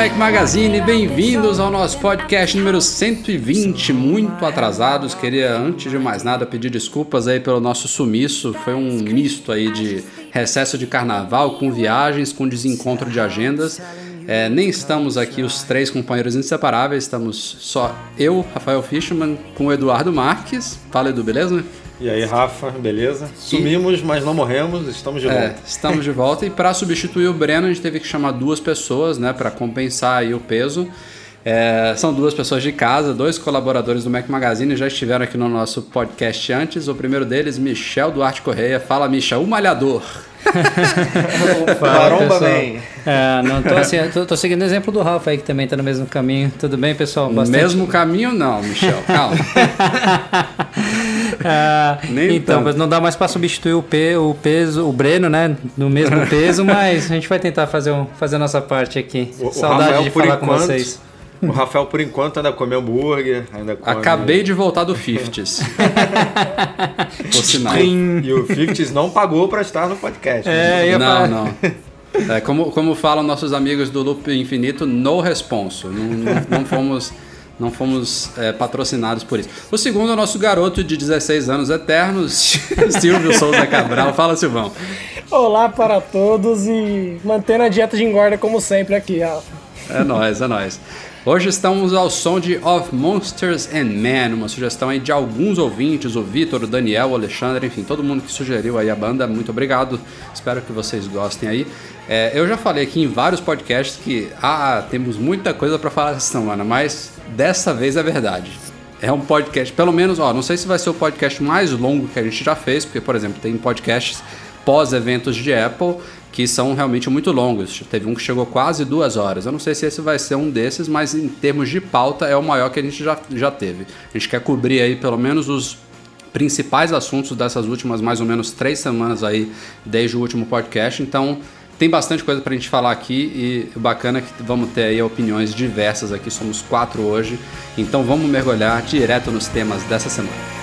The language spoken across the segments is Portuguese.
Mac Magazine, bem-vindos ao nosso podcast número 120, muito atrasados. Queria, antes de mais nada, pedir desculpas aí pelo nosso sumiço. Foi um misto aí de recesso de carnaval com viagens, com desencontro de agendas. É, nem estamos aqui os três companheiros inseparáveis, estamos só eu, Rafael Fishman, com o Eduardo Marques. Fala Edu, beleza? E aí, Rafa, beleza? Sumimos, mas não morremos, estamos de É, volta. estamos de volta e para substituir o Breno a gente teve que chamar duas pessoas, né, para compensar aí o peso. É, são duas pessoas de casa, dois colaboradores do Mac Magazine já estiveram aqui no nosso podcast antes. O primeiro deles, Michel Duarte Correia. Fala, Michel, o malhador. Maromba pessoal. Man. É, não tô assim, tô, tô seguindo o exemplo do Rafa aí, que também tá no mesmo caminho. Tudo bem, pessoal? Bastante- Mesmo caminho não, Michel, calma. Ah, Nem então, tanto. mas não dá mais pra substituir o, pe, o peso, o Breno, né? No mesmo peso, mas a gente vai tentar fazer, um, fazer a nossa parte aqui. O- o Saudade Rafael, de por falar com enquanto, vocês. O Rafael, por enquanto, ainda come hambúrguer, ainda come... Acabei de voltar do 50s. Por sinal. E o 50s não pagou pra estar no podcast. É, ia Não, falar- não. É, como, como falam nossos amigos do Loop Infinito, no responso. Não, não, não fomos, não fomos é, patrocinados por isso. O segundo é o nosso garoto de 16 anos eternos, Silvio Souza Cabral. Fala, Silvão. Olá para todos e mantendo a dieta de engorda como sempre aqui, Rafa. É nóis, é nóis. Hoje estamos ao som de Of Monsters and Men, uma sugestão aí de alguns ouvintes, o Vitor, o Daniel, o Alexandre, enfim, todo mundo que sugeriu aí a banda, muito obrigado. Espero que vocês gostem aí. É, eu já falei aqui em vários podcasts que ah, temos muita coisa para falar essa semana, mas dessa vez é verdade. É um podcast, pelo menos, ó, não sei se vai ser o podcast mais longo que a gente já fez, porque, por exemplo, tem podcasts pós-eventos de Apple que são realmente muito longos. Teve um que chegou quase duas horas. Eu não sei se esse vai ser um desses, mas em termos de pauta é o maior que a gente já, já teve. A gente quer cobrir aí pelo menos os principais assuntos dessas últimas mais ou menos três semanas aí desde o último podcast. Então tem bastante coisa pra gente falar aqui e bacana é que vamos ter aí opiniões diversas aqui. Somos quatro hoje. Então vamos mergulhar direto nos temas dessa semana.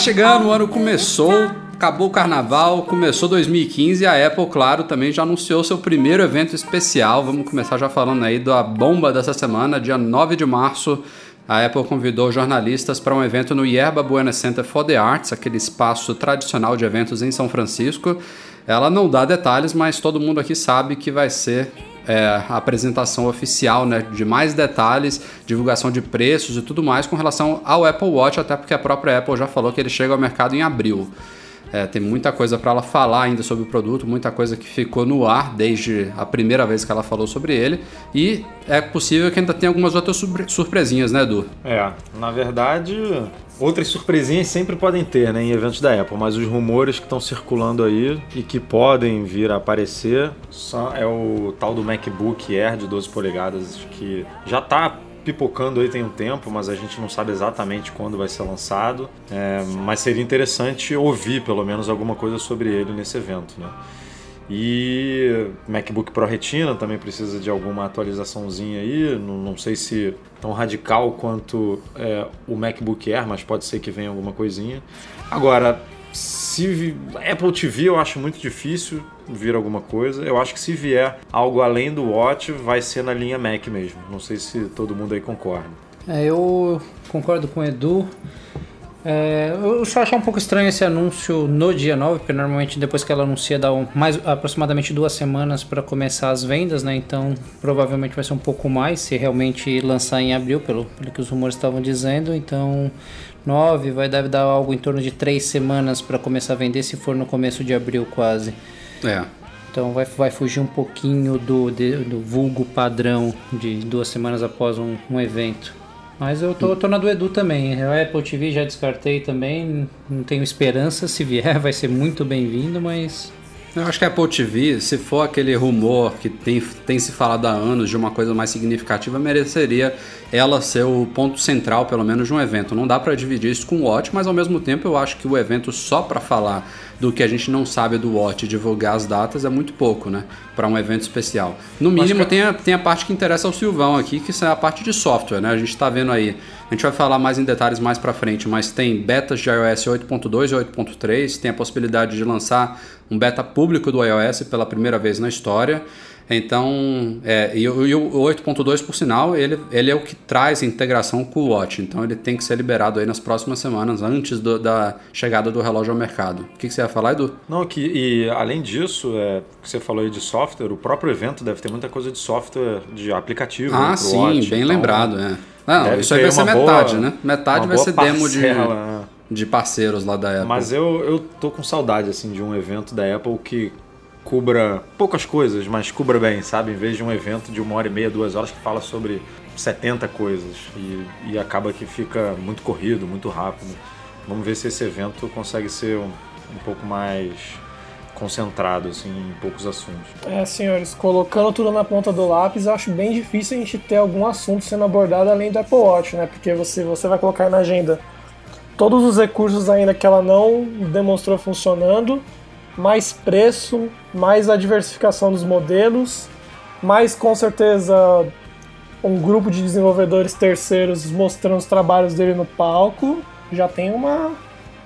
Chegando, o ano começou, acabou o carnaval, começou 2015 e a Apple, claro, também já anunciou seu primeiro evento especial. Vamos começar já falando aí da bomba dessa semana, dia 9 de março. A Apple convidou jornalistas para um evento no Yerba Buena Center for the Arts, aquele espaço tradicional de eventos em São Francisco. Ela não dá detalhes, mas todo mundo aqui sabe que vai ser é, a apresentação oficial né, de mais detalhes, divulgação de preços e tudo mais com relação ao Apple Watch, até porque a própria Apple já falou que ele chega ao mercado em abril. É, tem muita coisa para ela falar ainda sobre o produto, muita coisa que ficou no ar desde a primeira vez que ela falou sobre ele. E é possível que ainda tenha algumas outras surpre- surpresinhas, né, Edu? É, na verdade, outras surpresinhas sempre podem ter, né, em eventos da Apple, mas os rumores que estão circulando aí e que podem vir a aparecer são, é o tal do MacBook Air de 12 polegadas que já está pipocando aí tem um tempo, mas a gente não sabe exatamente quando vai ser lançado. É, mas seria interessante ouvir pelo menos alguma coisa sobre ele nesse evento, né? E MacBook Pro Retina também precisa de alguma atualizaçãozinha aí. Não, não sei se tão radical quanto é, o MacBook Air, mas pode ser que venha alguma coisinha. Agora, se Apple TV eu acho muito difícil vir alguma coisa. Eu acho que se vier algo além do Watch, vai ser na linha Mac mesmo. Não sei se todo mundo aí concorda. É, eu concordo com o Edu. É, eu só achei um pouco estranho esse anúncio no dia 9, porque normalmente depois que ela anuncia dá um, mais aproximadamente duas semanas para começar as vendas, né? Então provavelmente vai ser um pouco mais se realmente lançar em abril, pelo, pelo que os rumores estavam dizendo. Então 9 vai deve dar algo em torno de três semanas para começar a vender, se for no começo de abril quase. É. Então vai, vai fugir um pouquinho do, de, do vulgo padrão de duas semanas após um, um evento. Mas eu tô, tô na do Edu também. A Apple TV já descartei também. Não tenho esperança. Se vier, vai ser muito bem-vindo, mas. Eu acho que a Apple TV, se for aquele rumor que tem, tem se falado há anos de uma coisa mais significativa, mereceria ela ser o ponto central, pelo menos, de um evento. Não dá para dividir isso com o Watch, mas ao mesmo tempo eu acho que o evento só para falar do que a gente não sabe do Watch e divulgar as datas é muito pouco, né? Para um evento especial. No mínimo, que... tem, a, tem a parte que interessa ao Silvão aqui, que é a parte de software, né? A gente está vendo aí. A gente vai falar mais em detalhes mais para frente, mas tem betas de iOS 8.2 e 8.3, tem a possibilidade de lançar um beta público do iOS pela primeira vez na história. Então, é, e, e o 8.2, por sinal, ele, ele é o que traz integração com o Watch. Então, ele tem que ser liberado aí nas próximas semanas, antes do, da chegada do relógio ao mercado. O que, que, você ia falar, Edu? Não, que, e além disso, é, que você falou aí de software, o próprio evento deve ter muita coisa de software, de aplicativo. Ah, né, sim, Watch, bem então, lembrado, é. Não, isso aí vai ser metade, boa, né? Metade vai ser demo de, né? De parceiros lá da Apple. Mas eu, eu tô com saudade, assim, de um evento da Apple que cubra poucas coisas, mas cubra bem, sabe? Em vez de um evento de uma hora e meia, duas horas que fala sobre 70 coisas e, e acaba que fica muito corrido, muito rápido. Vamos ver se esse evento consegue ser um, um pouco mais concentrado assim, em poucos assuntos. É, senhores, colocando tudo na ponta do lápis, eu acho bem difícil a gente ter algum assunto sendo abordado além do Apple Watch, né? Porque você, você vai colocar na agenda todos os recursos ainda que ela não demonstrou funcionando mais preço, mais a diversificação dos modelos, mais com certeza um grupo de desenvolvedores terceiros mostrando os trabalhos dele no palco. Já tem uma,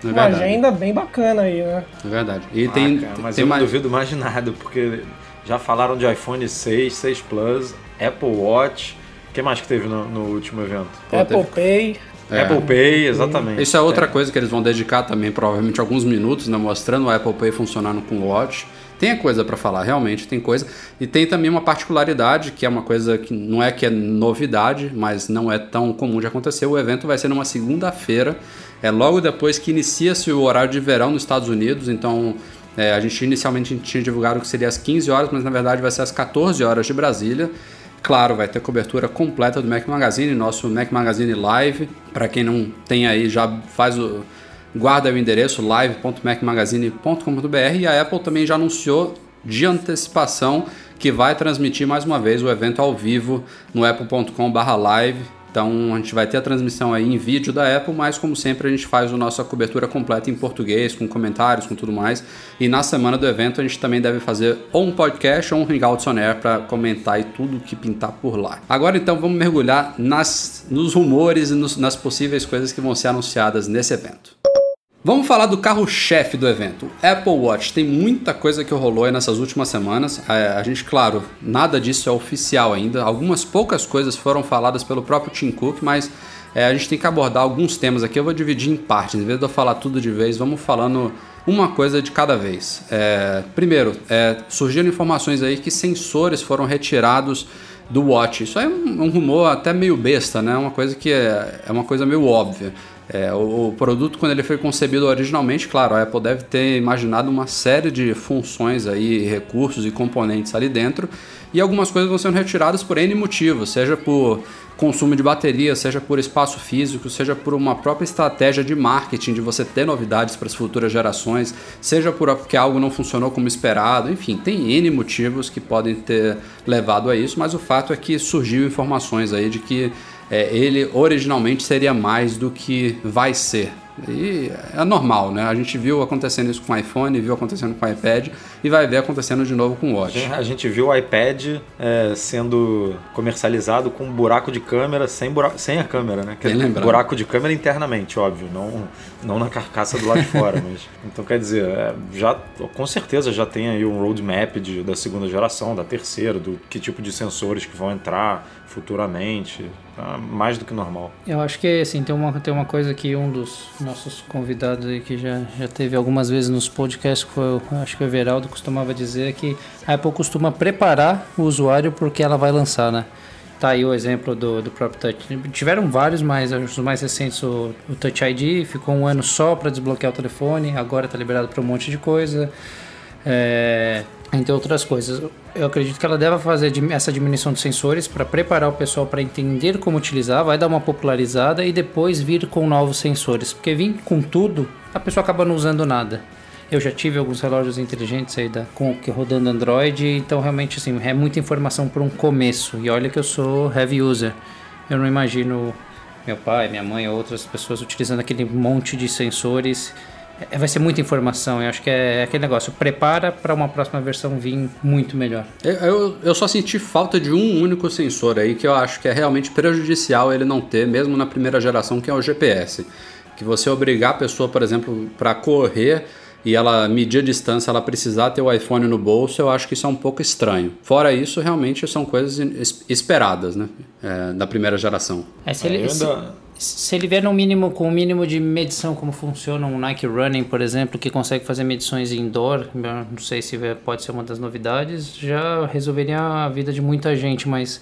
é uma agenda bem bacana aí, né? É verdade. E ah, tem, cara, mas tem eu mais... não duvido mais de nada, porque já falaram de iPhone 6, 6 Plus, Apple Watch. O que mais que teve no, no último evento? Apple teve... Pay. É. Apple Pay, exatamente. Isso é outra é. coisa que eles vão dedicar também, provavelmente alguns minutos, né, mostrando o Apple Pay funcionando com o Watch. Tem coisa para falar, realmente tem coisa. E tem também uma particularidade, que é uma coisa que não é que é novidade, mas não é tão comum de acontecer. O evento vai ser numa segunda-feira, é logo depois que inicia-se o horário de verão nos Estados Unidos, então é, a gente inicialmente tinha divulgado que seria às 15 horas, mas na verdade vai ser às 14 horas de Brasília. Claro, vai ter cobertura completa do Mac Magazine, nosso Mac Magazine Live. Para quem não tem aí, já faz o guarda o endereço live.macmagazine.com.br e a Apple também já anunciou de antecipação que vai transmitir mais uma vez o evento ao vivo no apple.com/live então a gente vai ter a transmissão aí em vídeo da Apple, mas como sempre a gente faz a nossa cobertura completa em português, com comentários, com tudo mais. E na semana do evento a gente também deve fazer ou um podcast ou um Hangouts on Air para comentar e tudo que pintar por lá. Agora então vamos mergulhar nas, nos rumores e nos, nas possíveis coisas que vão ser anunciadas nesse evento. Vamos falar do carro-chefe do evento, Apple Watch. Tem muita coisa que rolou aí nessas últimas semanas. A, a, gente, claro, nada disso é oficial ainda. Algumas poucas coisas foram faladas pelo próprio Tim Cook, mas é, a gente tem que abordar alguns temas aqui. Eu vou dividir em partes. Em vez de eu falar tudo de vez, vamos falando uma coisa de cada vez. É, primeiro, é, surgiram informações aí que sensores foram retirados do Watch. Isso é um, um rumor até meio besta, né? Uma coisa que é, é uma coisa meio óbvia. É, o, o, produto, quando ele foi concebido originalmente, claro, a Apple deve ter imaginado uma série de funções aí, recursos e componentes ali dentro, e algumas coisas vão sendo retiradas por N motivos, seja por consumo de bateria, seja por espaço físico, seja por uma própria estratégia de marketing, de você ter novidades para as futuras gerações, seja por porque algo não funcionou como esperado, enfim, tem N motivos que podem ter levado a isso, mas o fato é que surgiu informações aí de que é, ele originalmente seria mais do que vai ser. E é normal, né? A gente viu acontecendo isso com o iPhone, viu acontecendo com o iPad e vai ver acontecendo de novo com o Watch. A gente viu o iPad é, sendo comercializado com um buraco de câmera sem, buraco, sem a câmera, né? Quer dizer, buraco de câmera internamente, óbvio, não, não na carcaça do lado de fora. Mas, então, quer dizer, é, já, com certeza já tem aí um roadmap de, da segunda geração, da terceira, do que tipo de sensores que vão entrar futuramente. Tá mais do que normal. Eu acho que assim, tem uma, tem uma coisa que um dos, nossos convidados aí que já, já teve algumas vezes nos podcasts, foi, o- acho que o Everaldo costumava dizer que a Apple costuma preparar o usuário porque ela vai lançar, né? Tá aí o exemplo do, do próprio Touch. Tiveram vários, mas os mais recentes, o, o Touch ID, ficou um ano só para desbloquear o telefone, agora está liberado para um monte de coisa. É, entre outras coisas. Eu acredito que ela deve fazer essa diminuição de sensores para preparar o pessoal para entender como utilizar, vai dar uma popularizada e depois vir com novos sensores. Porque vir com tudo, a pessoa acaba não usando nada. Eu já tive alguns relógios inteligentes aí da, com que rodando Android, então realmente assim, é muita informação para um começo. E olha que eu sou heavy user. Eu não imagino meu pai, minha mãe ou outras pessoas utilizando aquele monte de sensores. É, vai ser muita informação. Eu acho que é aquele negócio. Prepara para uma próxima versão vir muito melhor. Eu, eu, eu só senti falta de um único sensor aí que eu acho que é realmente prejudicial ele não ter, mesmo na primeira geração, que é o GPS. Que você obrigar a pessoa, por exemplo, para correr e ela medir a distância, ela precisar ter o iPhone no bolso, eu acho que isso é um pouco estranho. Fora isso, realmente são coisas es- esperadas, né? É, da primeira geração. É, se, É, ele, se, se ele vier no mínimo, com o mínimo de medição, como funciona um Nike Running, por exemplo, que consegue fazer medições indoor, eu não sei se pode ser uma das novidades, já resolveria a vida de muita gente, mas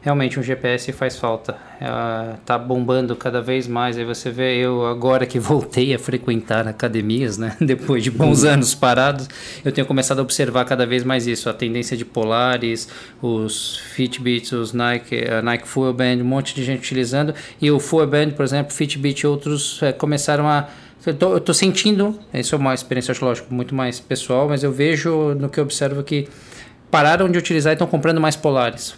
realmente um GPS faz falta. É, tá bombando cada vez mais. Aí você vê eu agora que voltei a frequentar academias, né? Depois de bons anos parados, eu tenho começado a observar cada vez mais isso, a tendência de polares, os Fitbits, os Nike, a Nike Full Band, um monte de gente utilizando e o Full Band, por exemplo, Fitbit e outros é, começaram a eu tô, eu tô sentindo, isso é uma experiência, acho lógico, muito mais pessoal, mas eu vejo no que eu observo que pararam de utilizar e estão comprando mais polares,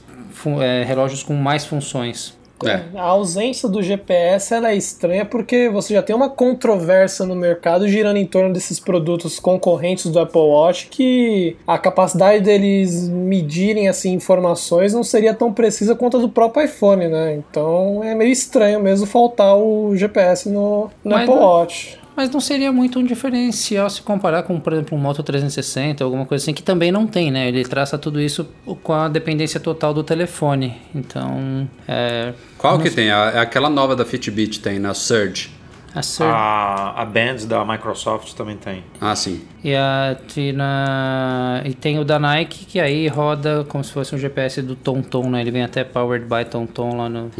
é, relógios com mais funções. É. A ausência do GPS ela é estranha porque você já tem uma controvérsia no mercado girando em torno desses produtos concorrentes do Apple Watch que a capacidade deles medirem assim informações não seria tão precisa quanto a do próprio iPhone, né? Então é meio estranho mesmo faltar o GPS no, no Apple não- Watch. Mas não seria muito um diferencial se comparar com, por exemplo, um Moto 360, alguma coisa assim, que também não tem, né? Ele traça tudo isso com a dependência total do telefone. Então, é, Qual que tem? A- É aquela nova da Fitbit, tem, na Surge. a Sur A, a Band da Microsoft também tem. Ah, sim. e, a, e, na- e tem o da Nike, que aí roda como se fosse um GPS do TomTom, né? Ele vem até Powered by TomTom lá no,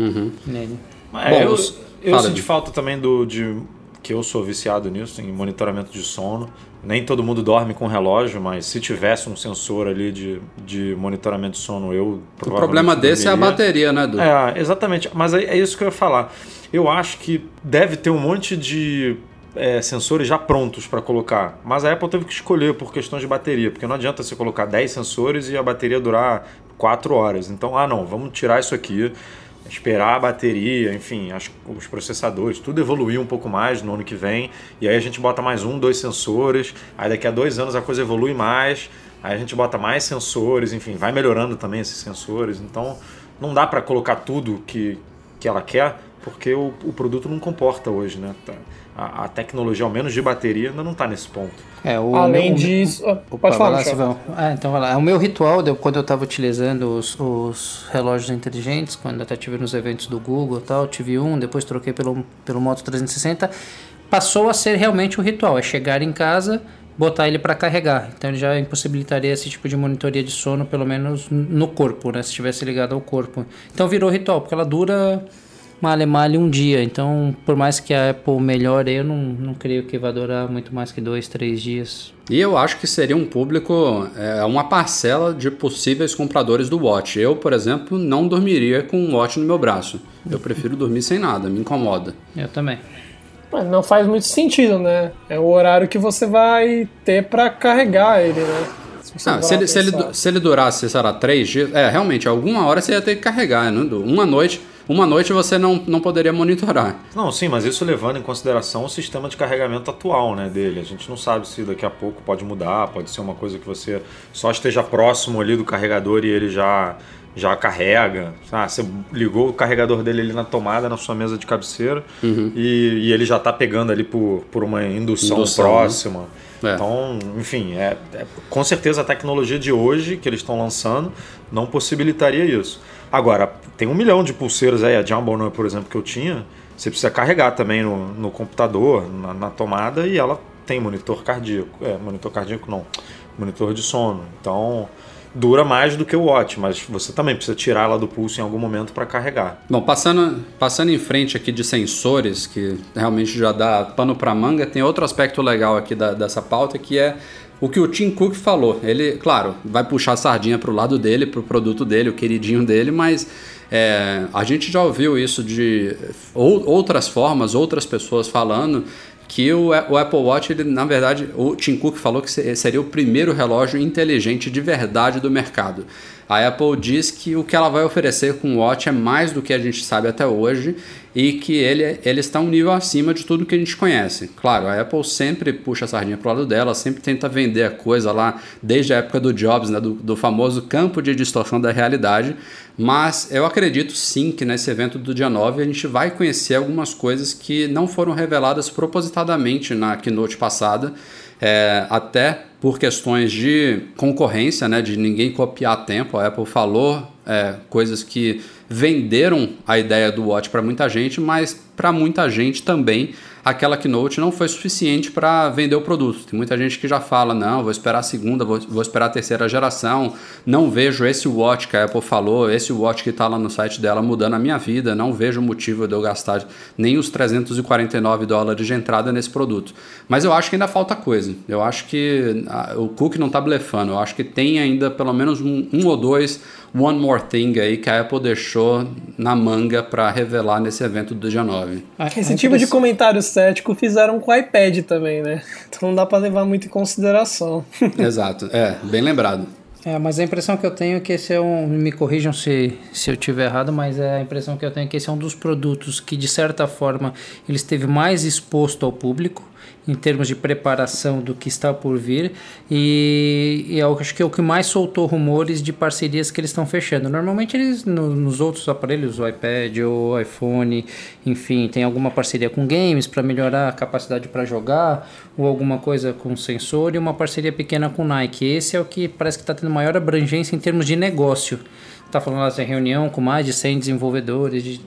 nele. É, Bom, eu eu senti Di. falta também do de que eu sou viciado nisso, em monitoramento de sono. Nem todo mundo dorme com relógio, mas se tivesse um sensor ali de, de monitoramento de sono, eu O problema desse é a dormiria. bateria, né, Du? É, exatamente. Mas é, é isso que eu ia falar. Eu acho que deve ter um monte de é, sensores já prontos para colocar. Mas a Apple teve que escolher por questões de bateria, porque não adianta você colocar 10 sensores e a bateria durar 4 horas. Então, ah, não, vamos tirar isso aqui, esperar a bateria, enfim, as- os processadores, tudo evoluir um pouco mais no ano que vem. E aí a gente bota mais um, dois sensores. Aí daqui a dois anos a coisa evolui mais. Aí a gente bota mais sensores, enfim, vai melhorando também esses sensores. Então, não dá para colocar tudo que, que ela quer, porque o, o produto não comporta hoje, né? Tá- A, a tecnologia, ao menos de bateria, ainda não está nesse ponto. É, o Além meu- disso, ah, Opa, pode vai falar, lá. Silvão. Ah, então vai lá. O meu ritual, de- quando eu estava utilizando os, os relógios inteligentes, quando até tive nos eventos do Google e tal, tive um, depois troquei pelo, pelo Moto 360, passou a ser realmente o ritual, é chegar em casa, botar ele para carregar. Então ele já impossibilitaria esse tipo de monitoria de sono, pelo menos no corpo, né? Se estivesse ligado ao corpo. Então virou ritual, porque ela dura male male um dia. Então, por mais que a Apple melhore, eu não, não creio que vai durar muito mais que dois, três dias. E eu acho que seria um público, é, uma parcela de possíveis compradores do Watch. Eu, por exemplo, não dormiria com um Watch no meu braço. Eu prefiro dormir sem nada, me incomoda. Eu também. Mas não faz muito sentido, né? É o horário que você vai ter pra carregar ele, né? Ah, parar se, ele, se, ele, se ele durasse, sei lá, três dias, é, realmente, alguma hora você ia ter que carregar, né? Uma noite, uma noite você não, não poderia monitorar. Não, sim, mas isso levando em consideração o sistema de carregamento atual né, dele. A gente não sabe se daqui a pouco pode mudar, pode ser uma coisa que você só esteja próximo ali do carregador e ele já, já carrega. Ah, você ligou o carregador dele ali na tomada, na sua mesa de cabeceira, Uhum. e, e ele já está pegando ali por, por uma indução, Indução, próxima. né? É. Então, enfim, é, é- com certeza a tecnologia de hoje que eles estão lançando não possibilitaria isso. Agora, tem um milhão de pulseiras aí, a Jumbo, por exemplo, que eu tinha, você precisa carregar também no, no computador, na, na tomada, e ela tem monitor cardíaco. É, monitor cardíaco não, monitor de sono. Então, dura mais do que o Watch, mas você também precisa tirar ela do pulso em algum momento para carregar. Bom, passando, passando em frente aqui de sensores, que realmente já dá pano para manga, tem outro aspecto legal aqui da- dessa pauta que é o que o Tim Cook falou. Ele, claro, vai puxar a sardinha pro lado dele, pro produto dele, o queridinho dele, mas é, a gente já ouviu isso de ou- outras formas, outras pessoas falando que o, o Apple Watch, ele, na verdade, o Tim Cook falou que se- seria o primeiro relógio inteligente de verdade do mercado. A Apple diz que o que ela vai oferecer com o Watch é mais do que a gente sabe até hoje e que ele, ele está um nível acima de tudo que a gente conhece. Claro, a Apple sempre puxa a sardinha para o lado dela, sempre tenta vender a coisa lá desde a época do Jobs, né, do, do famoso campo de distorção da realidade, mas eu acredito sim que nesse evento do dia 9 a gente vai conhecer algumas coisas que não foram reveladas propositadamente na keynote passada, é, até por questões de concorrência, né, de ninguém copiar tempo. A Apple falou é, coisas que venderam a ideia do Watch para muita gente, mas para muita gente também aquela keynote não foi suficiente para vender o produto. Tem muita gente que já fala, não, vou esperar a segunda, vou, vou esperar a terceira geração, não vejo esse watch que a Apple falou, esse watch que está lá no site dela mudando a minha vida, não vejo motivo de eu gastar nem os 349 dólares de entrada nesse produto. Mas eu acho que ainda falta coisa. Eu acho que ah, o Cook não está blefando, eu acho que tem ainda pelo menos um, um ou dois one more thing aí que a Apple deixou na manga para revelar nesse evento do dia 9. A- Esse a tipo de comentário cético fizeram com o iPad também, né? Então não dá pra levar muito em consideração. Exato, é, bem lembrado. É, mas a impressão que eu tenho é que esse é um. Me corrijam se, se eu tiver errado, mas é a impressão que eu tenho é que esse é um dos produtos que, de certa forma, ele esteve mais exposto ao público em termos de preparação do que está por vir e, e eu acho que é o que mais soltou rumores de parcerias que eles estão fechando. Normalmente eles no- nos outros aparelhos, o iPad ou o iPhone, enfim, tem alguma parceria com games para melhorar a capacidade para jogar ou alguma coisa com sensor e uma parceria pequena com Nike. Esse é o que parece que está tendo maior abrangência em termos de negócio. Tá falando lá de reunião com mais de 100 desenvolvedores, de,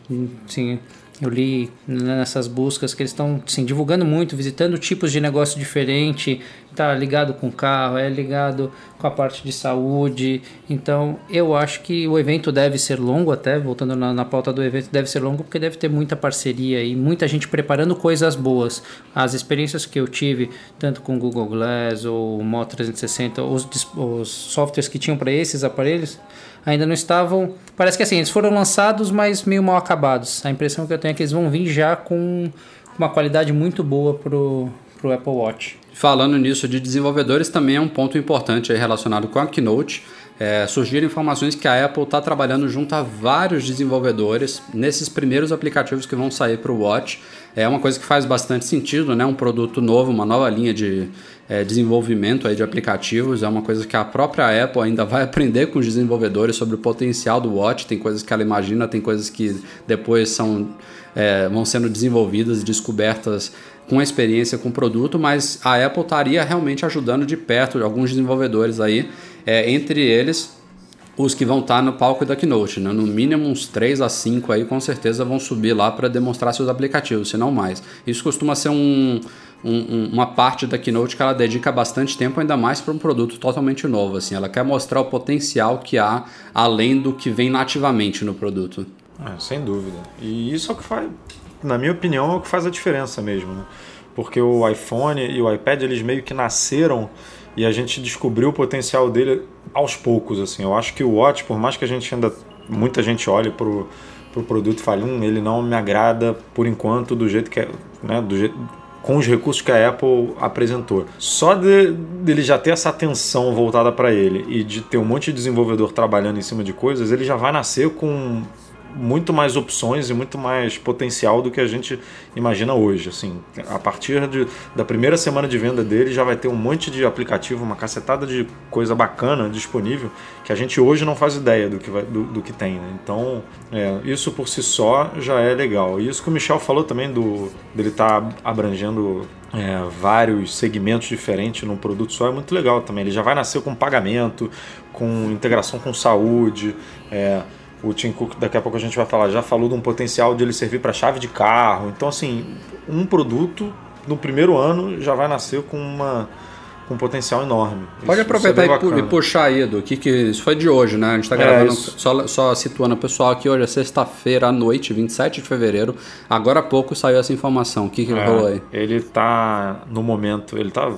assim, eu li né, nessas buscas que eles estão assim, divulgando muito, visitando tipos de negócio diferente, tá ligado com carro, é ligado com a parte de saúde. Então, eu acho que o evento deve ser longo até, voltando na, na pauta do evento, deve ser longo porque deve ter muita parceria e muita gente preparando coisas boas. As experiências que eu tive, tanto com o Google Glass ou o Mo 360, os, os softwares que tinham para esses aparelhos, ainda não estavam. Parece que assim, eles foram lançados, mas meio mal acabados. A impressão que eu tenho é que eles vão vir já com uma qualidade muito boa pro, pro Apple Watch. Falando nisso de desenvolvedores, também é um ponto importante relacionado com a Keynote. É, surgiram informações que a Apple está trabalhando junto a vários desenvolvedores nesses primeiros aplicativos que vão sair para o Watch. É uma coisa que faz bastante sentido, né? Um produto novo, uma nova linha de é, desenvolvimento aí de aplicativos. É uma coisa que a própria Apple ainda vai aprender com os desenvolvedores sobre o potencial do Watch. Tem coisas que ela imagina, tem coisas que depois são, é, vão sendo desenvolvidas e descobertas com experiência com o produto, mas a Apple estaria realmente ajudando de perto alguns desenvolvedores aí, é, entre eles os que vão estar no palco da Keynote, né? no mínimo uns 3 a 5 aí com certeza vão subir lá para demonstrar seus aplicativos, se não mais. Isso costuma ser um, um- um- uma parte da Keynote que ela dedica bastante tempo, ainda mais para um produto totalmente novo. Assim, ela quer mostrar o potencial que há além do que vem nativamente no produto. É, sem dúvida. E isso é o que faz, na minha opinião, é o que faz a diferença mesmo, né? Porque o iPhone e o iPad, eles meio que nasceram e a gente descobriu o potencial dele aos poucos, assim. Eu acho que o Watch, por mais que a gente ainda muita gente olhe pro pro produto e fale, hum, ele não me agrada por enquanto do jeito que é, né, do jeito com os recursos que a Apple apresentou. Só de, dele já ter essa atenção voltada para ele e de ter um monte de desenvolvedor trabalhando em cima de coisas, ele já vai nascer com muito mais opções e muito mais potencial do que a gente imagina hoje. Assim, a partir de, da primeira semana de venda dele já vai ter um monte de aplicativo, uma cacetada de coisa bacana disponível que a gente hoje não faz ideia do que, vai, do, do que tem. Né? Então, é, isso por si só já é legal. E isso que o Michel falou também do dele estar tá abrangendo é, vários segmentos diferentes num produto só é muito legal também. Ele já vai nascer com pagamento, com integração com saúde. É, o Tim Cook, daqui a pouco a gente vai falar, já falou de um potencial de ele servir para chave de carro. Então, assim, um produto no primeiro ano já vai nascer com uma com um potencial enorme. Pode isso, aproveitar isso é e, puxar aí, Edu, que, que isso foi de hoje, né? A gente está é, gravando, é, só, só situando o pessoal aqui, hoje é sexta-feira à noite, 27 de fevereiro. Agora há pouco saiu essa informação. O que, que é, rolou aí? Ele está, no momento, ele está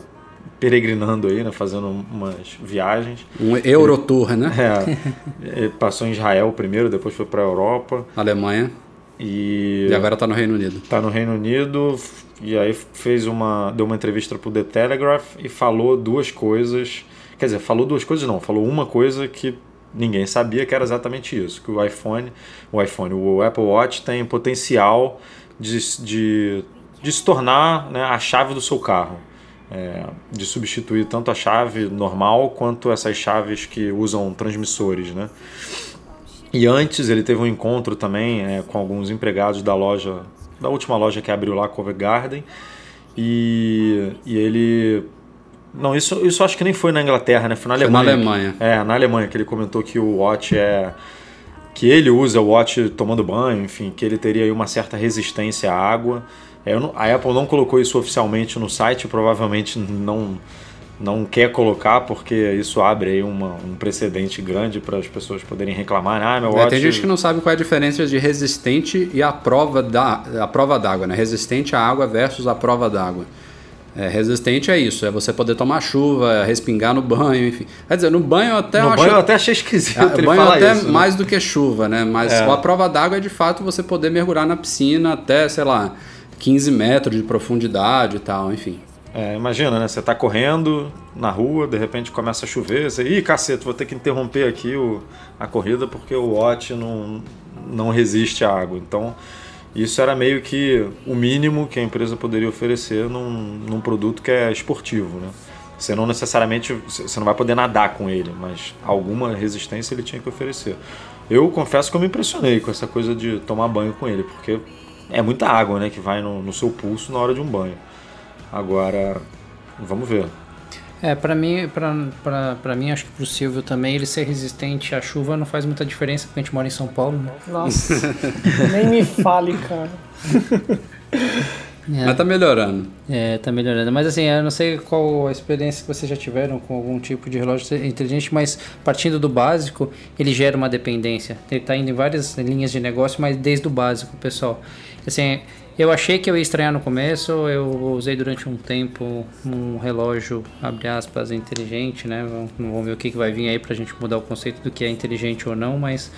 peregrinando aí, né, fazendo umas viagens. Um Eurotour, né? É, ele passou em Israel primeiro, depois foi para a Europa. Alemanha. E, e agora está no Reino Unido. Está no Reino Unido e aí fez uma deu uma entrevista para o The Telegraph e falou duas coisas. Quer dizer, falou duas coisas não, falou uma coisa que ninguém sabia que era exatamente isso, que o iPhone, o iPhone, o Apple Watch tem potencial de, de, de se tornar né, a chave do seu carro é, de substituir tanto a chave normal quanto essas chaves que usam transmissores, né? E antes ele teve um encontro também é, com alguns empregados da loja, da última loja que abriu lá, Covent Garden, e, e ele não, isso, isso acho que nem foi na Inglaterra, né? Foi na Alemanha. Foi na Alemanha. É, na Alemanha, que ele comentou que o Watch é. que ele usa o Watch tomando banho, enfim, que ele teria uma certa resistência à água. É, não, a Apple não colocou isso oficialmente no site, provavelmente não não quer colocar porque isso abre aí uma, um precedente grande para as pessoas poderem reclamar. Ah, meu watch... É, tem gente que não sabe qual é a diferença de resistente e a prova da a prova d'água, né? Resistente à água versus a prova d'água. É, resistente é isso, é você poder tomar chuva, respingar no banho, enfim. Quer dizer, no banho eu até No banho eu até achei esquisito. É, banho até isso, né? mais né? do que chuva, né? Mas é. a prova d'água é de fato você poder mergulhar na piscina até, sei lá, 15 metros de profundidade e tal, enfim. É, imagina, né? Você tá correndo na rua, de repente começa a chover, você, ih, cacete, vou ter que interromper aqui o, a corrida porque o watch não, não resiste à água. Então, isso era meio que o mínimo que a empresa poderia oferecer num, num produto que é esportivo, né? Você não necessariamente, você não vai poder nadar com ele, mas alguma resistência ele tinha que oferecer. Eu confesso que eu me impressionei com essa coisa de tomar banho com ele, porque é muita água né, que vai no, no seu pulso na hora de um banho. Agora, vamos ver. É, para mim, para mim, acho que pro Silvio também, ele ser resistente à chuva não faz muita diferença, porque a gente mora em São Paulo, né? Nossa, nem me fale, cara. É. Mas tá melhorando. É, tá melhorando. Mas assim, eu não sei qual a experiência que vocês já tiveram com algum tipo de relógio inteligente, mas partindo do básico, ele gera uma dependência. Ele tá indo em várias linhas de negócio, mas desde o básico, pessoal. Assim, eu achei que eu ia estranhar no começo, eu usei durante um tempo um relógio, abre aspas, inteligente, né? Vamos ver o que, que vai vir aí pra gente mudar o conceito do que é inteligente ou não, mas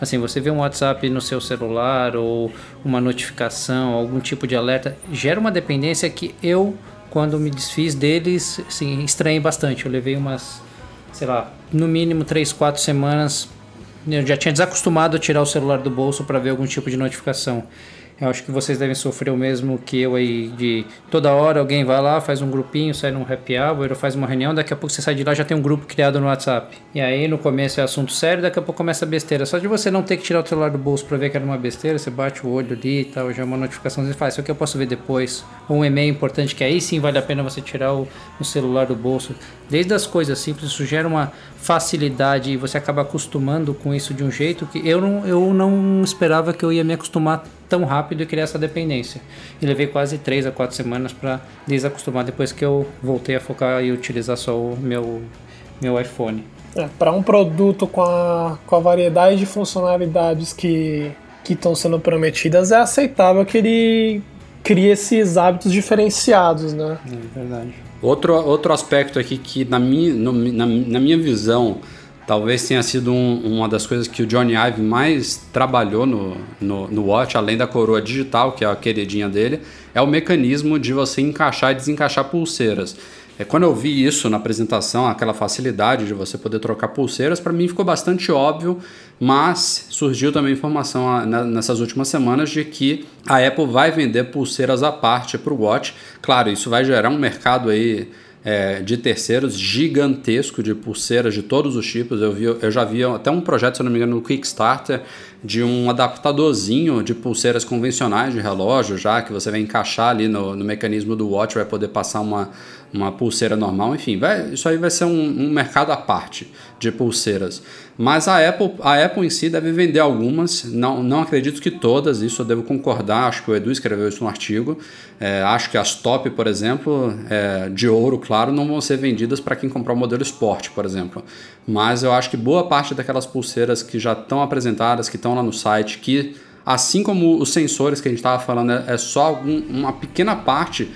assim, você vê um WhatsApp no seu celular ou uma notificação, algum tipo de alerta, gera uma dependência que eu, quando me desfiz deles, assim, estranhei bastante. Eu levei umas, sei lá, no mínimo 3, 4 semanas. Eu já tinha desacostumado a tirar o celular do bolso para ver algum tipo de notificação. Eu acho que vocês devem sofrer o mesmo que eu aí, de toda hora alguém vai lá, faz um grupinho, sai num happy hour, ou faz uma reunião, daqui a pouco você sai de lá já tem um grupo criado no WhatsApp. E aí no começo é assunto sério, daqui a pouco começa a besteira. Só de você não ter que tirar o celular do bolso para ver que era uma besteira, você bate o olho ali e tal, já é uma notificação, você faz, isso aqui eu posso ver depois. Ou um e-mail importante que aí sim vale a pena você tirar o, o celular do bolso. Desde as coisas simples, isso gera uma facilidade e você acaba acostumando com isso de um jeito que eu não, eu não esperava que eu ia me acostumar tão rápido e criar essa dependência. E levei quase 3 a 4 semanas para desacostumar depois que eu voltei a focar e utilizar só o meu, meu iPhone. É, para um produto com a, com a variedade de funcionalidades que estão sendo prometidas, é aceitável que ele crie esses hábitos diferenciados, né? É verdade. Outro, outro aspecto aqui que, na minha, no, na, na minha visão, talvez tenha sido um, uma das coisas que o Johnny Ive mais trabalhou no, no, no, Watch, além da coroa digital, que é a queridinha dele, é o mecanismo de você encaixar e desencaixar pulseiras. É, quando eu vi isso na apresentação, aquela facilidade de você poder trocar pulseiras, para mim ficou bastante óbvio, mas surgiu também informação ah, nessas últimas semanas de que a Apple vai vender pulseiras à parte para o Watch. Claro, isso vai gerar um mercado aí é, de terceiros gigantesco de pulseiras de todos os tipos. Eu, vi, eu já vi até um projeto, se não me engano, no Kickstarter, de um adaptadorzinho de pulseiras convencionais de relógio, já que você vai encaixar ali no, no mecanismo do watch, vai poder passar uma, uma pulseira normal. Enfim, vai, isso aí vai ser um, um mercado à parte de pulseiras. Mas a Apple, a Apple em si deve vender algumas, não, não acredito que todas, isso eu devo concordar, acho que o Edu escreveu isso no artigo. É, acho que as top, por exemplo, é, de ouro, claro, não vão ser vendidas para quem comprar o modelo Sport, por exemplo. Mas eu acho que boa parte daquelas pulseiras que já estão apresentadas, que estão lá no site, que assim como os sensores que a gente estava falando, é, é só algum, uma pequena parte,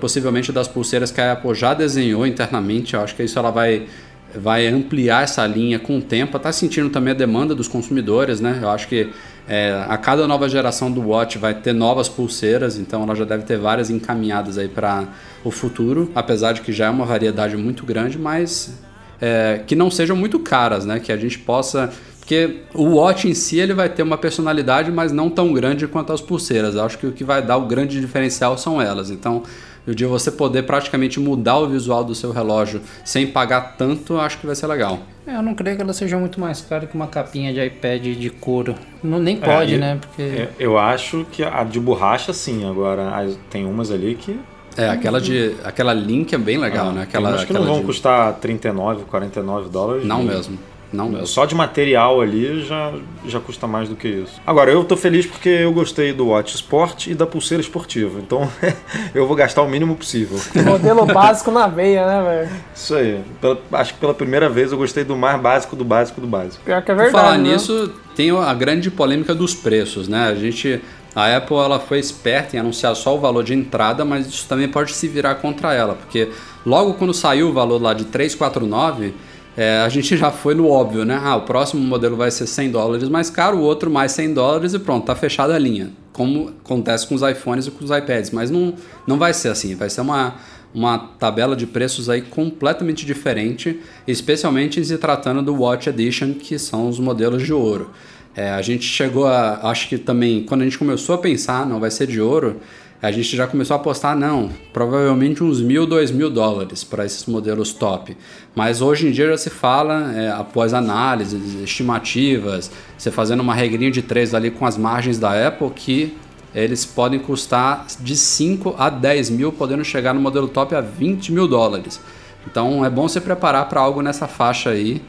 possivelmente das pulseiras que a Apple já desenhou internamente. Eu acho que isso ela vai vai ampliar essa linha com o tempo, está sentindo também a demanda dos consumidores, né? Eu acho que é, a cada nova geração do Watch vai ter novas pulseiras, então ela já deve ter várias encaminhadas aí para o futuro, apesar de que já é uma variedade muito grande, mas é, que não sejam muito caras, né? Que a gente possa porque o watch em si ele vai ter uma personalidade, mas não tão grande quanto as pulseiras. Eu acho que o que vai dar o grande diferencial são elas. Então, o dia você poder praticamente mudar o visual do seu relógio sem pagar tanto, acho que vai ser legal. É, eu não creio que ela seja muito mais cara que uma capinha de iPad de couro. Não, nem é, pode, é, né? Porque... É, eu acho que a de borracha sim, agora tem umas ali que é, aquela de. Aquela link é bem legal, ah, né? Aquela, acho que não vão de... custar 39, 49 dólares. Não mesmo. Não mesmo. Só de material ali já, já custa mais do que isso. Agora, eu tô feliz porque eu gostei do Watch Sport e da pulseira esportiva. Então, eu vou gastar o mínimo possível. Modelo básico na veia, né, velho? Isso aí. Pela, acho que pela primeira vez eu gostei do mais básico do básico do básico. Pior que é verdade. Por falar né? nisso, tem a grande polêmica dos preços, né? A gente. A Apple ela foi esperta em anunciar só o valor de entrada, mas isso também pode se virar contra ela, porque logo quando saiu o valor lá de 349 é, a gente já foi no óbvio, né? Ah, o próximo modelo vai ser 100 dólares mais caro, o outro mais 100 dólares e pronto, tá fechada a linha. Como acontece com os iPhones e com os iPads. Mas não, não vai ser assim, vai ser uma, uma tabela de preços aí completamente diferente, especialmente se tratando do Watch Edition, que são os modelos de ouro. É, a gente chegou a. Acho que também, quando a gente começou a pensar, não vai ser de ouro, a gente já começou a apostar, não, provavelmente uns mil, dois mil dólares para esses modelos top. Mas hoje em dia já se fala, é, após análises, estimativas, você fazendo uma regrinha de três ali com as margens da Apple, que eles podem custar de 5 a 10 mil, podendo chegar no modelo top a 20 mil dólares. Então é bom se preparar para algo nessa faixa aí.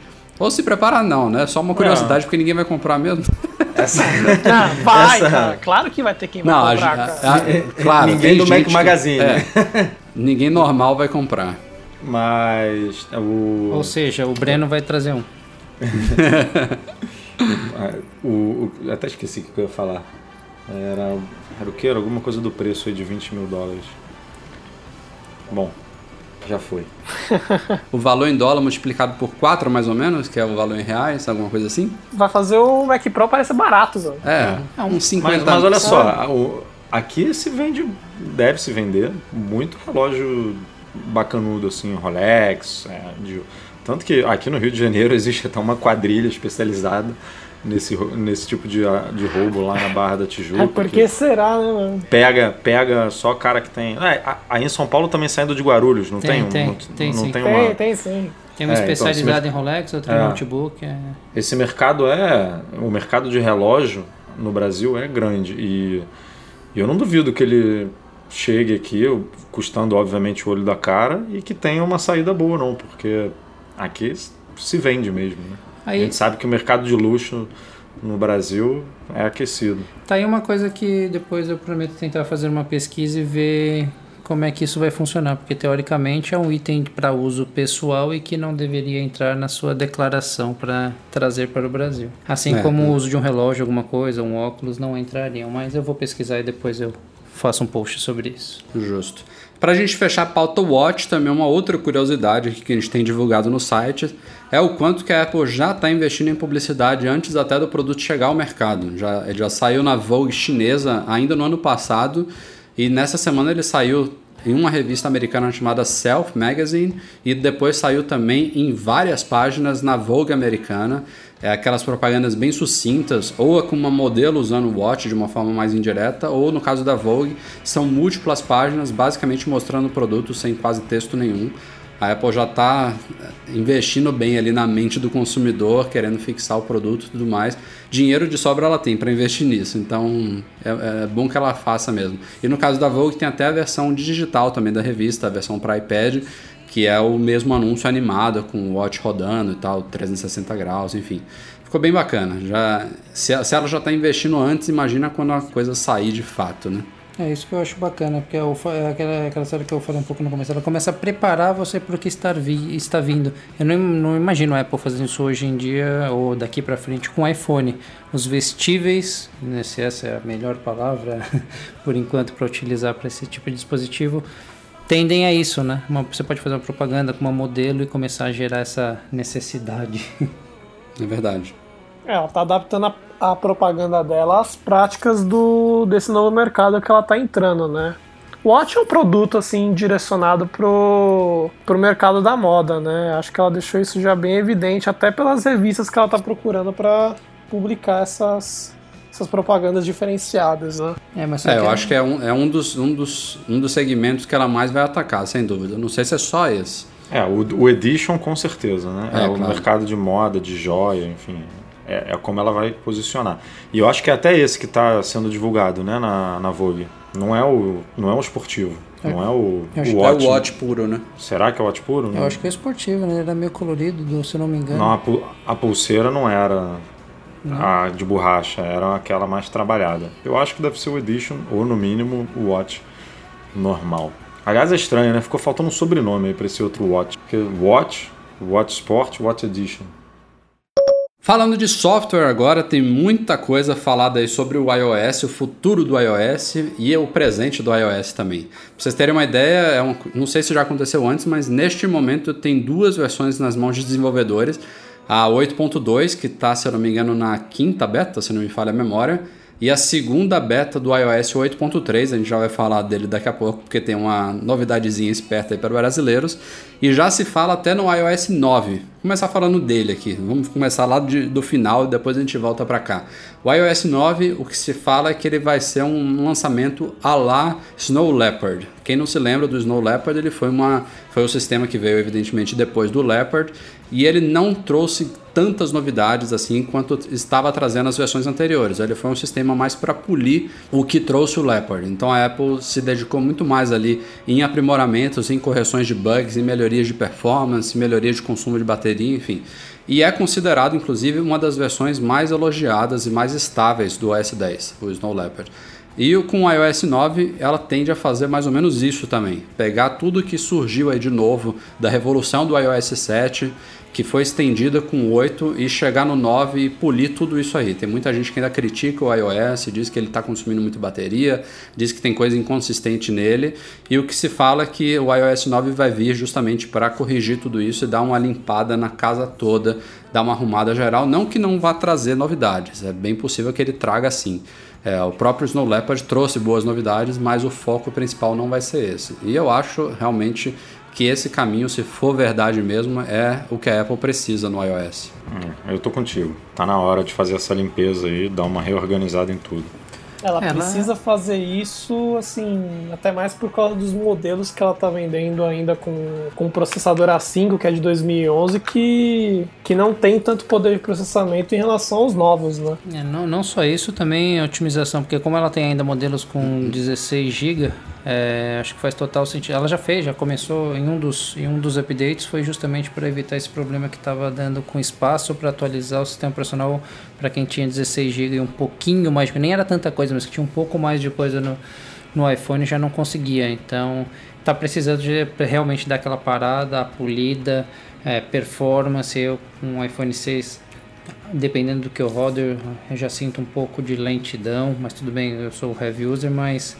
Ou se preparar não, né? Só uma curiosidade, não. porque ninguém vai comprar mesmo. Essa, não, vai, essa... cara. Claro que vai ter quem vai não, comprar, a, a, a, claro, ninguém do Mac Magazine. É, ninguém normal vai comprar. Mas o... Ou seja, o Breno vai trazer um. o, o, até esqueci o que eu ia falar. Era, era o que? Era alguma coisa do preço aí de 20 mil dólares. Bom, já foi. o valor em dólar multiplicado por 4, mais ou menos, que é o valor em reais, alguma coisa assim? Vai fazer o Mac Pro parecer barato, velho. É, é uns 50 Mas, mas olha só, o, aqui se vende, deve se vender muito relógio bacanudo, assim, Rolex. É, de, tanto que aqui no Rio de Janeiro existe até uma quadrilha especializada nesse, nesse tipo de, de roubo lá na Barra da Tijuca. É porque será, né, mano? Pega, pega só cara que tem. É, aí em São Paulo também saindo de Guarulhos, não tem? Tem, um, tem, não, sim. Tem, uma... tem, tem sim. Tem uma é, então, especializada então, em Rolex, outra é, em notebook. É... Esse mercado é. O mercado de relógio no Brasil é grande. E, e eu não duvido que ele chegue aqui, custando obviamente o olho da cara, e que tenha uma saída boa, não, porque aqui se vende mesmo. Né? Aí, a gente sabe que o mercado de luxo no Brasil é aquecido. Tá aí uma coisa que depois eu prometo tentar fazer uma pesquisa e ver como é que isso vai funcionar, porque teoricamente é um item para uso pessoal e que não deveria entrar na sua declaração para trazer para o Brasil. Assim é, como é. o uso de um relógio, alguma coisa, um óculos não entrariam, mas eu vou pesquisar e depois eu faço um post sobre isso. Justo. Para a gente fechar a pauta Watch, também uma outra curiosidade que a gente tem divulgado no site é o quanto que a Apple já está investindo em publicidade antes até do produto chegar ao mercado. Já, já saiu na Vogue chinesa ainda no ano passado e nessa semana ele saiu em uma revista americana chamada Self Magazine e depois saiu também em várias páginas na Vogue americana. É aquelas propagandas bem sucintas, ou com uma modelo usando o watch de uma forma mais indireta, ou no caso da Vogue, são múltiplas páginas basicamente mostrando o produto sem quase texto nenhum. A Apple já está investindo bem ali na mente do consumidor, querendo fixar o produto e tudo mais. Dinheiro de sobra ela tem para investir nisso, então é, é, bom que ela faça mesmo. E no caso da Vogue tem até a versão digital também da revista, a versão para iPad, que é o mesmo anúncio animado com o watch rodando e tal, 360 graus, enfim. Ficou bem bacana. Já, se, se ela já está investindo antes, imagina quando a coisa sair de fato, né? É isso que eu acho bacana, porque é, é aquela, aquela história que eu falei um pouco no começo. Ela começa a preparar você para o que está, vi, está vindo. Eu não, não imagino a Apple fazendo isso hoje em dia ou daqui para frente com o iPhone. Os vestíveis, né, se essa é a melhor palavra por enquanto para utilizar para esse tipo de dispositivo, tendem a isso, né? Uma, você pode fazer uma propaganda com uma modelo e começar a gerar essa necessidade. É verdade. É, ela tá adaptando a, a, propaganda dela às práticas do, desse novo mercado que ela tá entrando, né? O Watch é um produto assim direcionado pro, pro mercado da moda, né? Acho que ela deixou isso já bem evidente, até pelas revistas que ela tá procurando para publicar essas, essas propagandas diferenciadas, né? É, mas é, eu acho que é, um, é um, dos, um, dos, um dos segmentos que ela mais vai atacar, sem dúvida. Não sei se é só esse. É, o, o Edition com certeza, né? É, é o mercado de moda, de joia, enfim é, é, como ela vai posicionar. E eu acho que é até esse que está sendo divulgado né, na, na Vogue. Não é o, não é o esportivo. É. Não é o, o watch. É o watch puro, né? Será que é o watch puro? Eu acho que é esportivo, né? Ele era meio colorido, se eu não me engano. Não, a, a pulseira não era a de borracha, era aquela mais trabalhada. Eu acho que deve ser o Edition, ou no mínimo o watch normal. Aliás, é estranho, né? Ficou faltando um sobrenome aí pra esse outro watch. Porque watch, watch Sport, Watch Edition. Falando de software agora, tem muita coisa falada aí sobre o iOS, o futuro do iOS e o presente do iOS também. Pra vocês terem uma ideia, é um, não sei se já aconteceu antes, mas neste momento tem duas versões nas mãos de desenvolvedores. A 8.2, que está, se eu não me engano, na quinta beta, se não me falha a memória, e a segunda beta do iOS 8.3, a gente já vai falar dele daqui a pouco, porque tem uma novidadezinha esperta aí para brasileiros. E já se fala até no iOS 9. Vou começar falando dele aqui. Vamos começar lá de, do final e depois a gente volta para cá. O iOS 9, o que se fala é que ele vai ser um lançamento a la Snow Leopard. Quem não se lembra do Snow Leopard, ele foi, uma, foi o sistema que veio evidentemente depois do Leopard e ele não trouxe tantas novidades assim quanto estava trazendo as versões anteriores. Ele foi um sistema mais para polir o que trouxe o Leopard. Então a Apple se dedicou muito mais ali em aprimoramentos, em correções de bugs, em melhorias de performance, melhorias de consumo de bateria, enfim. E é considerado inclusive uma das versões mais elogiadas e mais estáveis do OS 10, o Snow Leopard. E com o iOS 9, ela tende a fazer mais ou menos isso também. Pegar tudo que surgiu aí de novo da revolução do iOS 7 que foi estendida com 8 e chegar no 9 e polir tudo isso aí. Tem muita gente que ainda critica o iOS, diz que ele está consumindo muito bateria, diz que tem coisa inconsistente nele, e o que se fala é que o iOS 9 vai vir justamente para corrigir tudo isso e dar uma limpada na casa toda, dar uma arrumada geral. Não que não vá trazer novidades, é bem possível que ele traga sim. É, o próprio Snow Leopard trouxe boas novidades, mas o foco principal não vai ser esse. E eu acho realmente que esse caminho, se for verdade mesmo, é o que a Apple precisa no iOS. Hum, eu tô contigo. Tá na hora de fazer essa limpeza aí, dar uma reorganizada em tudo. Ela, ela, precisa fazer isso, assim, até mais por causa dos modelos que ela tá vendendo ainda com, com o processador A5, que é de 2011, que, que não tem tanto poder de processamento em relação aos novos, né? É, não, não só isso, também a otimização, porque como ela tem ainda modelos com 16 GB, é, acho que faz total sentido. Ela já fez, já começou em um dos, em um dos updates, foi justamente para evitar esse problema que estava dando com espaço para atualizar o sistema operacional para quem tinha 16 GB e um pouquinho mais, nem era tanta coisa, mas que tinha um pouco mais de coisa no, no iPhone já não conseguia. Então está precisando de realmente dar aquela parada, a polida, é, performance. Eu com o iPhone 6 dependendo do que eu rodo, eu já sinto um pouco de lentidão, mas tudo bem, eu sou heavy user, mas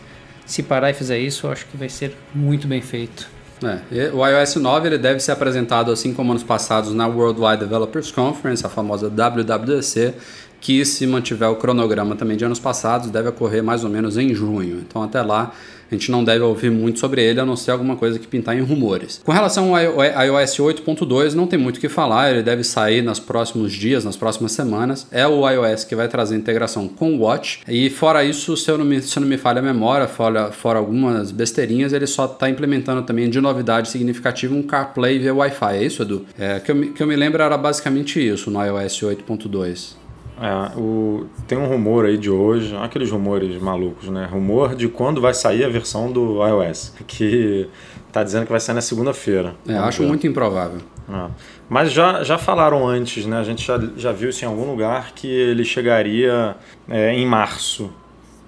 se parar e fizer isso, eu acho que vai ser muito bem feito. É, o iOS 9 ele deve ser apresentado assim como anos passados na Worldwide Developers Conference, a famosa WWDC, que se mantiver o cronograma também de anos passados, deve ocorrer mais ou menos em junho. Então até lá a gente não deve ouvir muito sobre ele, a não ser alguma coisa que pintar em rumores. Com relação ao iOS 8.2, não tem muito o que falar, ele deve sair nos próximos dias, nas próximas semanas. É o iOS que vai trazer integração com o Watch. E fora isso, se eu não me, se não me falha a memória, fora, fora algumas besteirinhas, ele só está implementando também de novidade significativa um CarPlay via Wi-Fi. É isso, Edu? É, que, eu, que eu me lembro era basicamente isso no iOS 8.2. É, o, tem um rumor aí de hoje, aqueles rumores malucos, né? Rumor de quando vai sair a versão do iOS, que tá dizendo que vai sair na segunda-feira. É, acho ver. muito improvável. É. Mas já, já falaram antes, né? A gente já, já viu isso em algum lugar que ele chegaria é, em março.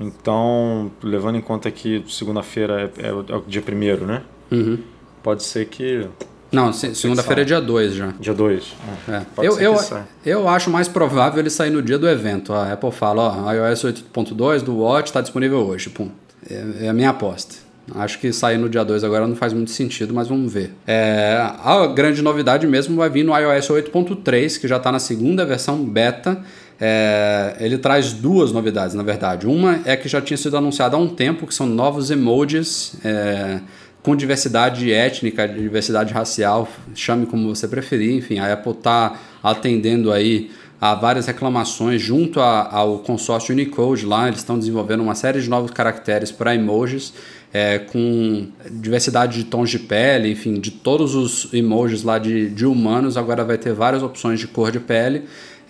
Então, levando em conta que segunda-feira é, é, o dia primeiro, né? Uhum. Pode ser que não, segunda-feira é dia 2 já. Dia 2. É. Eu, eu, eu acho mais provável ele sair no dia do evento. A Apple fala, ó, iOS 8.2 do Watch está disponível hoje. Pum. É, é, a minha aposta. Acho que sair no dia 2 agora não faz muito sentido, mas vamos ver. É, a grande novidade mesmo vai vir no iOS 8.3, que já está na segunda versão beta. É, ele traz duas novidades, na verdade. Uma é que já tinha sido anunciada há um tempo, que são novos emojis. É, com diversidade étnica, diversidade racial, chame como você preferir, enfim, a Apple está atendendo aí a várias reclamações junto a, ao consórcio Unicode lá, eles estão desenvolvendo uma série de novos caracteres para emojis, é, com diversidade de tons de pele, enfim, de todos os emojis lá de, de humanos, agora vai ter várias opções de cor de pele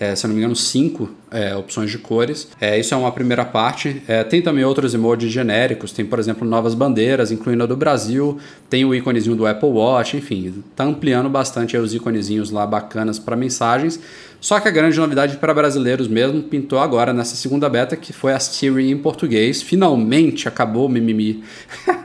é, se eu não me engano, cinco é, opções de cores. É, isso é uma primeira parte. É, tem também outros emojis genéricos, tem, por exemplo, novas bandeiras, incluindo a do Brasil, tem o íconezinho do Apple Watch, enfim, está ampliando bastante os íconezinhos lá bacanas para mensagens. Só que a grande novidade para brasileiros mesmo pintou agora nessa segunda beta, que foi a Siri em português. Finalmente acabou o mimimi.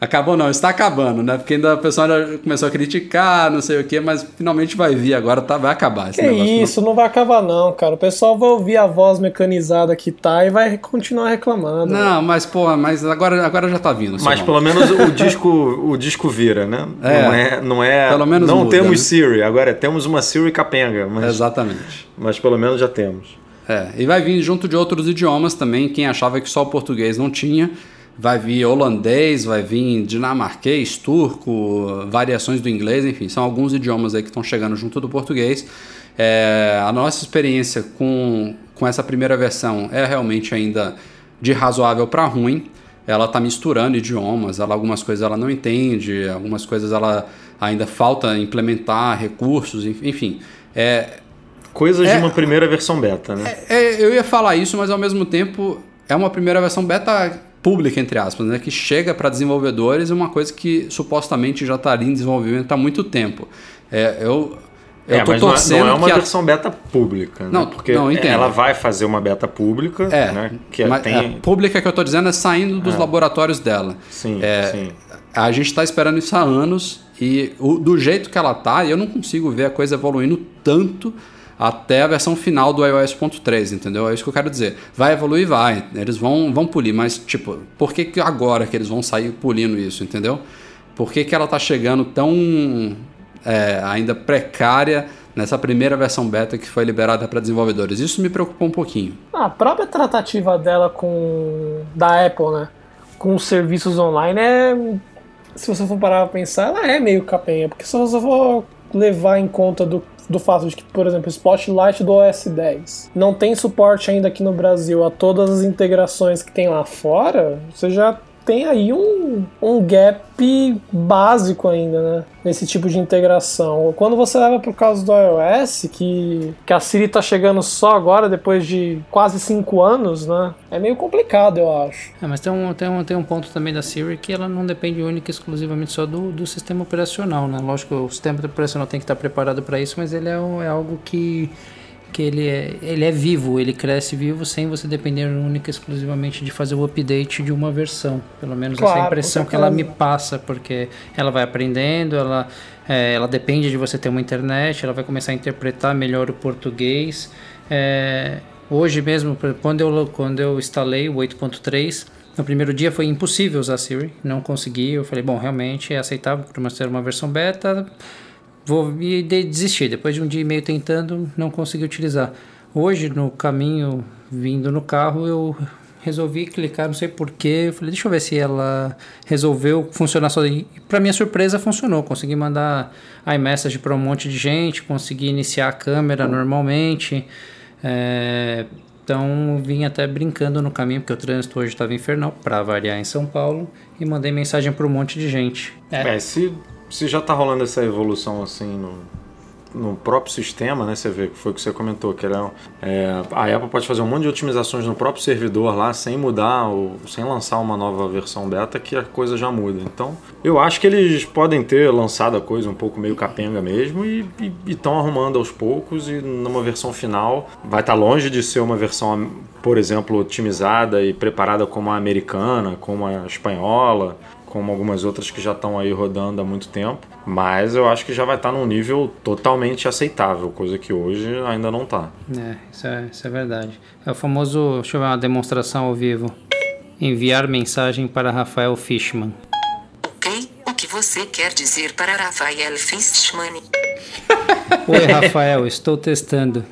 Acabou não, está acabando, né? Porque ainda a pessoa começou a criticar, não sei o que, mas finalmente vai vir agora, tá, vai acabar esse que negócio. isso, não vai acabar não, cara. O pessoal vai ouvir a voz mecanizada que tá e vai continuar reclamando. Não, né? mas pô, mas agora, agora já tá vindo. Mas pelo menos o disco, o disco vira, né? É, não é, não é. Pelo menos não muda, temos né? Siri, agora temos uma Siri capenga. Mas, Exatamente. Mas pelo menos já temos. É, e vai vir junto de outros idiomas também. Quem achava que só o português não tinha, vai vir holandês, vai vir dinamarquês, turco, variações do inglês, enfim, são alguns idiomas aí que estão chegando junto do português. É, a nossa experiência com, com essa primeira versão é realmente ainda de razoável para ruim. Ela está misturando idiomas, ela, algumas coisas ela não entende, algumas coisas ela ainda falta implementar recursos, enfim. É, Coisas é, de uma primeira versão beta, né? É, é, eu ia falar isso, mas ao mesmo tempo é uma primeira versão beta pública, entre aspas, né, que chega para desenvolvedores uma coisa que supostamente já estaria tá em desenvolvimento há muito tempo. É, eu eu é, tô mas torcendo não é, uma que a... versão beta pública, né? Não, porque não, ela vai fazer uma beta pública, é, né? Que mas tem... a pública que eu estou dizendo é saindo dos É. laboratórios dela. Sim, É, sim. A gente está esperando isso há anos e o- do jeito que ela tá, eu não consigo ver a coisa evoluindo tanto até a versão final do iOS 1.3, entendeu? É isso que eu quero dizer. Vai evoluir, vai. Eles vão, vão polir, mas tipo, por que, que agora que eles vão sair polindo isso, entendeu? Por que, que ela tá chegando tão é, ainda precária nessa primeira versão beta que foi liberada para desenvolvedores? Isso me preocupou um pouquinho. A própria tratativa dela com da Apple, né? Com os serviços online é. Se você for parar pra pensar, ela é meio capenha. Porque se você for levar em conta do, do fato de que, por exemplo, o Spotlight do OS 10 não tem suporte ainda aqui no Brasil a todas as integrações que tem lá fora, você já tem aí um, um gap básico ainda, né? Nesse tipo de integração. Quando você leva pro caso do iOS, que, que a Siri tá chegando só agora, depois de quase cinco anos, né? É meio complicado, eu acho. É, mas tem um, tem, um, tem um ponto também da Siri que ela não depende única e exclusivamente só do, do sistema operacional, né? Lógico o sistema operacional tem que estar preparado para isso, mas ele é, é algo que, que ele, é, ele é vivo, ele cresce vivo sem você depender única e exclusivamente de fazer o update de uma versão. Pelo menos essa é Claro, a impressão que ela me passa, porque ela vai aprendendo, ela, é, ela depende de você ter uma internet, ela vai começar a interpretar melhor o português. É, hoje mesmo, quando eu, quando eu instalei o 8.3, no primeiro dia foi impossível usar Siri, não consegui. Eu falei, bom, realmente é aceitável para ser uma versão beta, vou e de- desistir. Depois de um dia e meio tentando, não consegui utilizar. Hoje, no caminho vindo no carro, eu resolvi clicar, não sei porquê. Falei, deixa eu ver se ela resolveu funcionar sozinha. Para minha surpresa, funcionou. Consegui mandar iMessage para um monte de gente, consegui iniciar a câmera normalmente. É, então vim até brincando no caminho, porque o trânsito hoje estava infernal, para variar em São Paulo, e mandei mensagem para um monte de gente. É, é se, se já está rolando essa evolução assim no, no próprio sistema, né? Você vê que foi o que você comentou, que era, é, a Apple pode fazer um monte de otimizações no próprio servidor lá, sem mudar, ou sem lançar uma nova versão beta, que a coisa já muda. Então, eu acho que eles podem ter lançado a coisa um pouco meio capenga mesmo e estão arrumando aos poucos e numa versão final vai estar tá longe de ser uma versão, por exemplo, otimizada e preparada como a americana, como a espanhola, como algumas outras que já estão aí rodando há muito tempo, mas eu acho que já vai estar num nível totalmente aceitável, coisa que hoje ainda não está. É isso, é, isso é verdade. É o famoso, deixa eu ver uma demonstração ao vivo. Enviar mensagem para Rafael Fishman. Ok, o que você quer dizer para Rafael Fishman? Oi, Rafael, estou testando.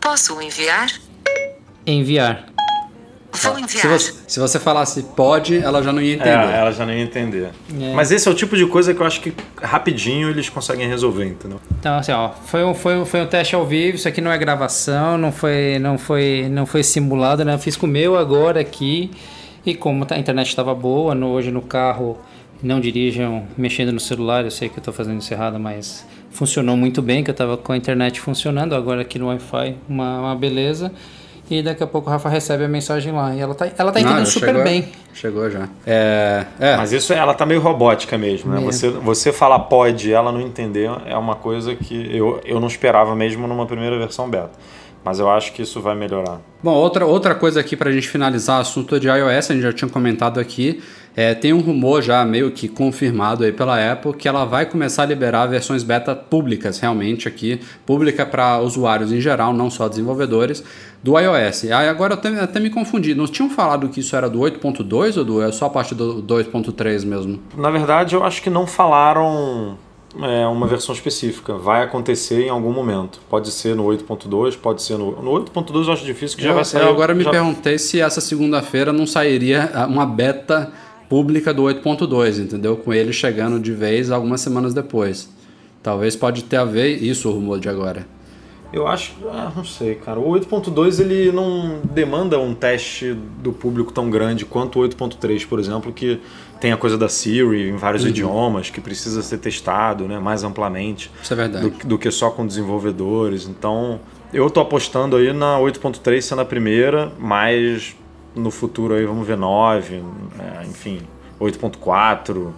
Posso enviar? Enviar. Enviar. Se você, se você falasse pode, ela já não ia entender. É, ela já não ia entender. É. Mas esse é o tipo de coisa que eu acho que rapidinho eles conseguem resolver, entendeu? Então, assim, ó, foi um, foi, um, foi um teste ao vivo, isso aqui não é gravação, não foi, não foi, não foi simulado, né? Eu fiz com o meu agora aqui. E como a internet estava boa, no, hoje no carro não dirijam mexendo no celular, eu sei que eu estou fazendo isso errado, mas funcionou muito bem, que eu estava com a internet funcionando, agora aqui no Wi-Fi, uma, uma beleza. E daqui a pouco o Rafa recebe a mensagem lá. E ela tá, ela tá entendendo super chegou- bem. Chegou já. É, é. Mas isso ela tá meio robótica mesmo, né? Mesmo. Você, você falar pode e ela não entender é uma coisa que eu, eu não esperava mesmo numa primeira versão beta. Mas eu acho que isso vai melhorar. Bom, outra, outra coisa aqui pra gente finalizar o assunto de iOS, a gente já tinha comentado aqui, é, tem um rumor já meio que confirmado aí pela Apple que ela vai começar a liberar versões beta públicas, realmente aqui, pública para usuários em geral, não só desenvolvedores, do iOS. Aí agora eu até, até me confundi, não tinham falado que isso era do 8.2 ou do, é só a partir do 2.3 mesmo? Na verdade, eu acho que não falaram é, uma versão específica. Vai acontecer em algum momento. Pode ser no 8.2, pode ser no. No 8.2 eu acho difícil que já eu, vai sair. eu agora me já- perguntei se essa segunda-feira não sairia ah, uma beta pública do 8.2, entendeu? Com ele chegando de vez algumas semanas depois. Talvez pode ter a ver isso o rumor de agora. Eu acho, ah, não sei, cara. O 8.2 ele não demanda um teste do público tão grande quanto o 8.3, por exemplo, que tem a coisa da Siri em vários idiomas, que precisa ser testado, né, mais amplamente Isso é verdade. do, do que só com desenvolvedores. Então, eu tô apostando aí na 8.3 sendo a primeira, mas no futuro aí vamos ver 9, é, enfim, 8.4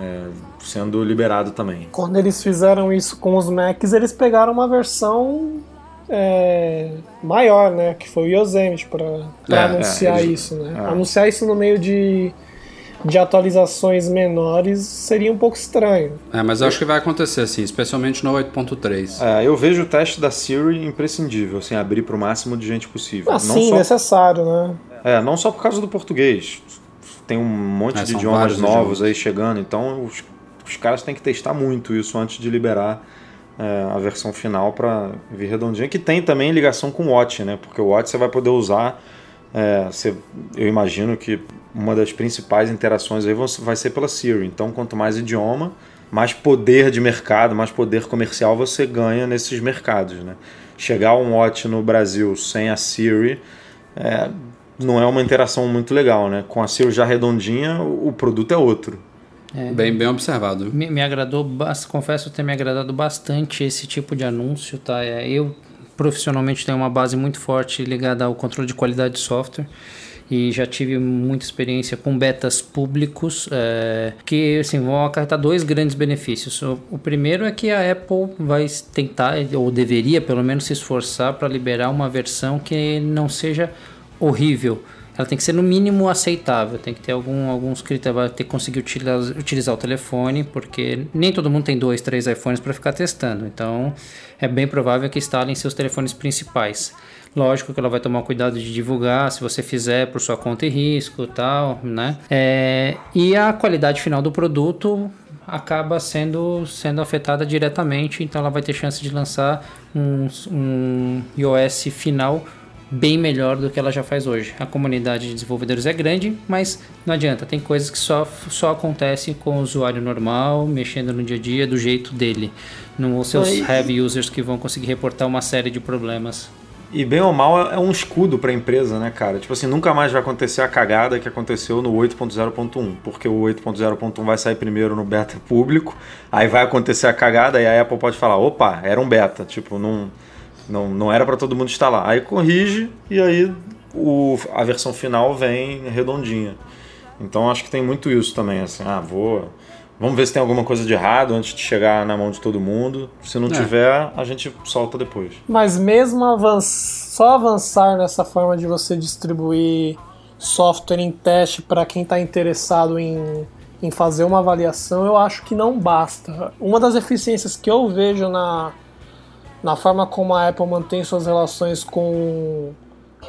é, sendo liberado também. Quando eles fizeram isso com os Macs, eles pegaram uma versão é, maior, né? Que foi o Yosemite para É, é, anunciar eles- isso, né? é. Anunciar isso no meio de, de atualizações menores seria um pouco estranho. É, mas eu acho que vai acontecer assim, especialmente no 8.3. É, eu vejo o teste da Siri imprescindível, assim, abrir para o máximo de gente possível. Assim, não, só, necessário, né? É, não só por causa do português. Tem um monte É, de idiomas novos idiomas. aí chegando, então os, os caras têm que testar muito isso antes de liberar é, a versão final para vir redondinha, que tem também ligação com o Watch, né? Porque o Watch você vai poder usar. é, você- eu imagino que uma das principais interações aí vai ser pela Siri. Então, quanto mais idioma, mais poder de mercado, mais poder comercial você ganha nesses mercados, né? Chegar um Watch no Brasil sem a Siri é, não é uma interação muito legal, né? Com a Siri já redondinha, o produto é outro. Bem, bem observado. Me, me agradou, confesso ter me agradado bastante esse tipo de anúncio, tá? É, eu profissionalmente tenho uma base muito forte ligada ao controle de qualidade de software e já tive muita experiência com betas públicos é, que assim, vão acarretar dois grandes benefícios. O, o primeiro é que a Apple vai tentar, ou deveria pelo menos se esforçar para liberar uma versão que não seja horrível. Ela tem que ser no mínimo aceitável, tem que ter algum, alguns critérios, ter que conseguir utilizar, utilizar o telefone, porque nem todo mundo tem dois, três iPhones para ficar testando. Então é bem provável que instalem seus telefones principais. Lógico que ela vai tomar cuidado de divulgar se você fizer por sua conta e risco tal, né? É, e a qualidade final do produto acaba sendo, sendo afetada diretamente, então ela vai ter chance de lançar um, um iOS final bem melhor do que ela já faz hoje. A comunidade de desenvolvedores é grande, mas não adianta, tem coisas que só, só acontecem com o usuário normal, mexendo no dia a dia do jeito dele. Não os heavy users que vão conseguir reportar uma série de problemas. E bem ou mal é um escudo para a empresa, né, cara? Tipo assim, nunca mais vai acontecer a cagada que aconteceu no 8.0.1, porque o 8.0.1 vai sair primeiro no beta público, aí vai acontecer a cagada e a Apple pode falar, opa, era um beta, tipo, não não, não era para todo mundo instalar. Aí corrige e aí o, a versão final vem redondinha. Então acho que tem muito isso também, assim, ah, vou. Vamos ver se tem alguma coisa de errado antes de chegar na mão de todo mundo. Se não é. tiver, a gente solta depois. Mas mesmo avanç... só avançar nessa forma de você distribuir software em teste para quem está interessado em, em fazer uma avaliação, eu acho que não basta. Uma das eficiências que eu vejo na, na forma como a Apple mantém suas relações com,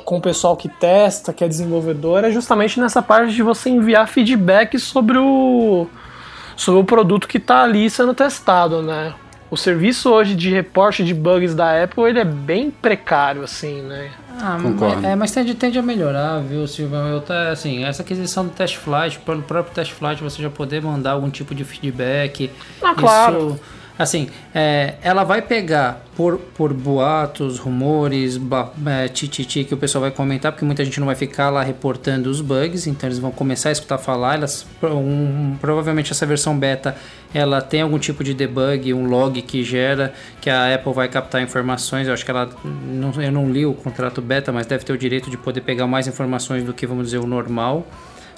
com o pessoal que testa, que é desenvolvedor, é justamente nessa parte de você enviar feedback sobre o, sobre o produto que está ali sendo testado, né? O serviço hoje de reporte de bugs da Apple ele é bem precário, assim, né? Ah, mas, é, mas tende, tende a melhorar, viu, Silvão? Eu tá, assim, essa aquisição do test flight, pelo próprio test flight você já poder mandar algum tipo de feedback. Ah, claro. Assim, é, ela vai pegar por, por boatos, rumores, é, tititi que o pessoal vai comentar, porque muita gente não vai ficar lá reportando os bugs, então eles vão começar a escutar falar. Elas, um, provavelmente essa versão beta ela tem algum tipo de debug, um log que gera, que a Apple vai captar informações. Eu acho que ela. Não, eu não li o contrato beta, mas deve ter o direito de poder pegar mais informações do que, vamos dizer, o normal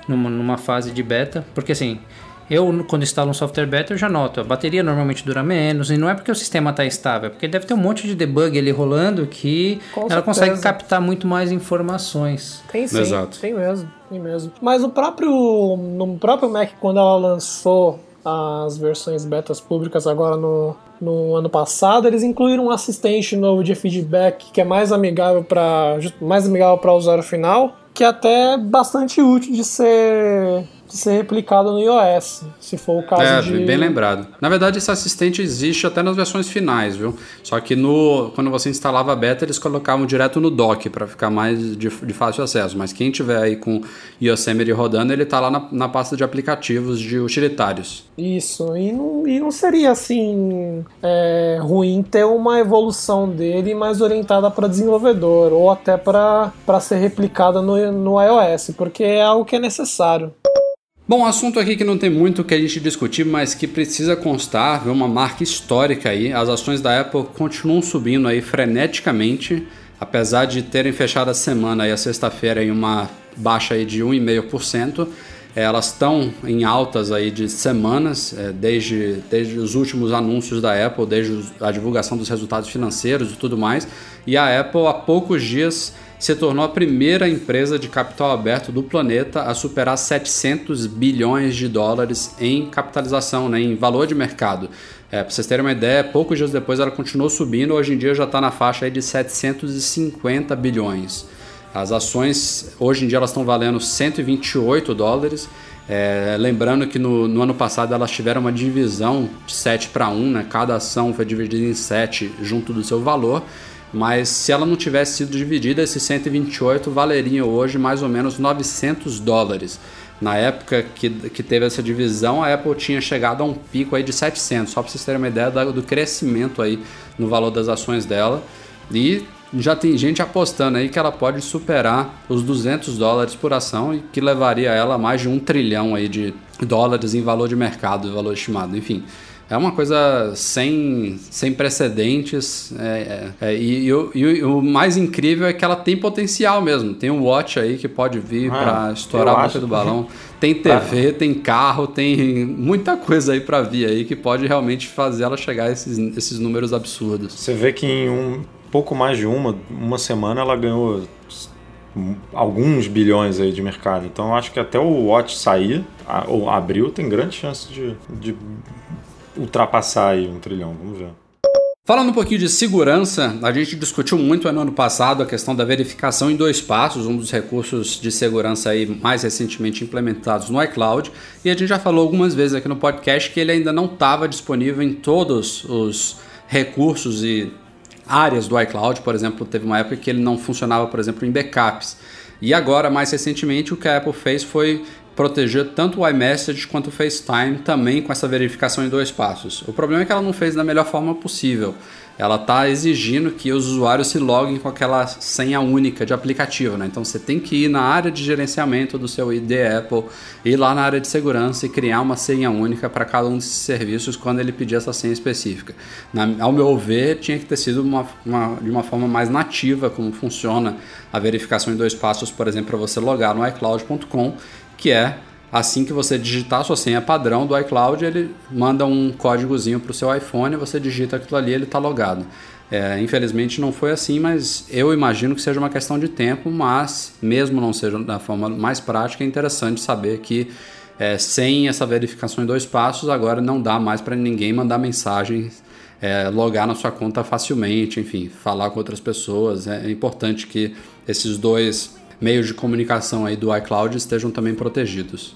numa fase de beta. Porque assim eu, quando instalo um software beta, eu já noto, a bateria normalmente dura menos, e não é porque o sistema está estável, é porque deve ter um monte de debug ali rolando que Com ela certeza. consegue captar muito mais informações. Tem sim, Exato. tem mesmo, tem mesmo. Mas o próprio, no próprio Mac, quando ela lançou as versões betas públicas agora no, no ano passado, eles incluíram um assistente novo de feedback que é mais amigável para mais amigável para o usuário final, que é até bastante útil de ser ser replicado no iOS, se for o caso é, de... bem lembrado. Na verdade, esse assistente existe até nas versões finais, viu? Só que no, quando você instalava a beta, eles colocavam direto no dock para ficar mais de, de, fácil acesso. Mas quem tiver aí com Yosemite rodando, ele tá lá na, na pasta de aplicativos de utilitários. Isso, e não, e não seria assim é, ruim ter uma evolução dele mais orientada para desenvolvedor ou até para ser replicada no, no iOS, porque é algo que é necessário. Bom, assunto aqui que não tem muito que a gente discutir, mas que precisa constar, é uma marca histórica aí. As ações da Apple continuam subindo aí freneticamente, apesar de terem fechado a semana aí a sexta-feira em uma baixa aí de 1,5%. É, elas estão em altas aí de semanas, é, desde, desde os últimos anúncios da Apple, desde a divulgação dos resultados financeiros e tudo mais. E a Apple há poucos dias se tornou a primeira empresa de capital aberto do planeta a superar 700 bilhões de dólares em capitalização, né, em valor de mercado. É, para vocês terem uma ideia, poucos dias depois ela continuou subindo, hoje em dia já está na faixa de 750 bilhões. As ações, hoje em dia, elas estão valendo 128 dólares. É, lembrando que no, no, ano passado elas tiveram uma divisão de 7 para 1, né? cada ação foi dividida em 7 junto do seu valor. Mas se ela não tivesse sido dividida, esses 128 valeriam hoje mais ou menos 900 dólares. Na época que, que teve essa divisão, a Apple tinha chegado a um pico aí de 700, só para vocês terem uma ideia do crescimento aí no valor das ações dela. E já tem gente apostando aí que ela pode superar os 200 dólares por ação e que levaria ela a mais de um trilhão aí de dólares em valor de mercado, valor estimado, enfim é uma coisa sem, sem precedentes. É, é, é e, e, o, e, o, mais incrível é que ela tem potencial mesmo. Tem um watch aí que pode vir ah, para estourar a boca do balão. Tem TV, tem carro, tem muita coisa aí para vir aí que pode realmente fazer ela chegar a esses, esses números absurdos. Você vê que em um pouco mais de uma, uma semana ela ganhou alguns bilhões aí de mercado. Então acho que até o Watch sair, ou abril, tem grande chance de, de ultrapassar aí um trilhão, vamos ver. Falando um pouquinho de segurança, a gente discutiu muito no ano passado a questão da verificação em dois passos, um dos recursos de segurança aí mais recentemente implementados no iCloud, e a gente já falou algumas vezes aqui no podcast que ele ainda não estava disponível em todos os recursos e áreas do iCloud, por exemplo, teve uma época que ele não funcionava, por exemplo, em backups. E agora, mais recentemente, o que a Apple fez foi proteger tanto o iMessage quanto o FaceTime também com essa verificação em dois passos. O problema é que ela não fez da melhor forma possível. Ela está exigindo que os usuários se loguem com aquela senha única de aplicativo, né? Então você tem que ir na área de gerenciamento do seu ID Apple, ir lá na área de segurança e criar uma senha única para cada um desses serviços quando ele pedir essa senha específica. Na, ao meu ver, tinha que ter sido uma, uma, de uma forma mais nativa como funciona a verificação em dois passos, por exemplo, para você logar no iCloud.com que é assim que você digitar a sua senha padrão do iCloud, ele manda um códigozinho para o seu iPhone, você digita aquilo ali ele está logado. É, infelizmente não foi assim, mas eu imagino que seja uma questão de tempo, mas mesmo não seja da forma mais prática, é interessante saber que é, sem essa verificação em dois passos, agora não dá mais para ninguém mandar mensagens, é, logar na sua conta facilmente, enfim, falar com outras pessoas. É, é importante que esses dois meios de comunicação aí do iCloud estejam também protegidos.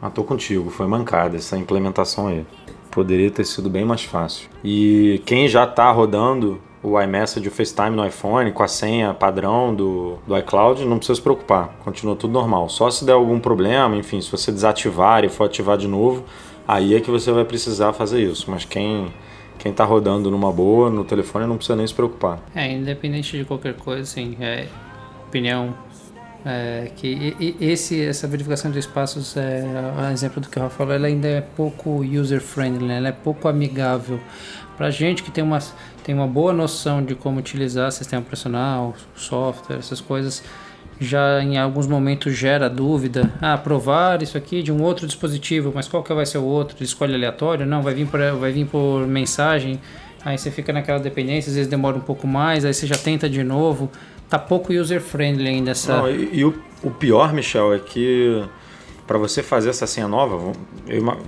Ah, tô contigo, foi mancada essa implementação aí. Poderia ter sido bem mais fácil. E quem já está rodando o iMessage o FaceTime no iPhone com a senha padrão do, do iCloud, não precisa se preocupar, continua tudo normal. Só se der algum problema, enfim, se você desativar e for ativar de novo, aí é que você vai precisar fazer isso. Mas quem quem está rodando numa boa no telefone não precisa nem se preocupar. É, independente de qualquer coisa, assim, é opinião é, que esse, essa verificação de espaços, é, a exemplo do que o Rafa falou, ela ainda é pouco user-friendly, né? ela é pouco amigável. Para gente que tem uma, tem uma boa noção de como utilizar sistema operacional, software, essas coisas, já em alguns momentos gera dúvida. Ah, provar isso aqui de um outro dispositivo, mas qual que vai ser o outro? Escolhe aleatório? Não, vai vir por, vai vir por mensagem. Aí você fica naquela dependência, às vezes demora um pouco mais, aí você já tenta de novo tá pouco user-friendly ainda essa. Não, e, e o, o, pior, Michel, é que para você fazer essa senha nova,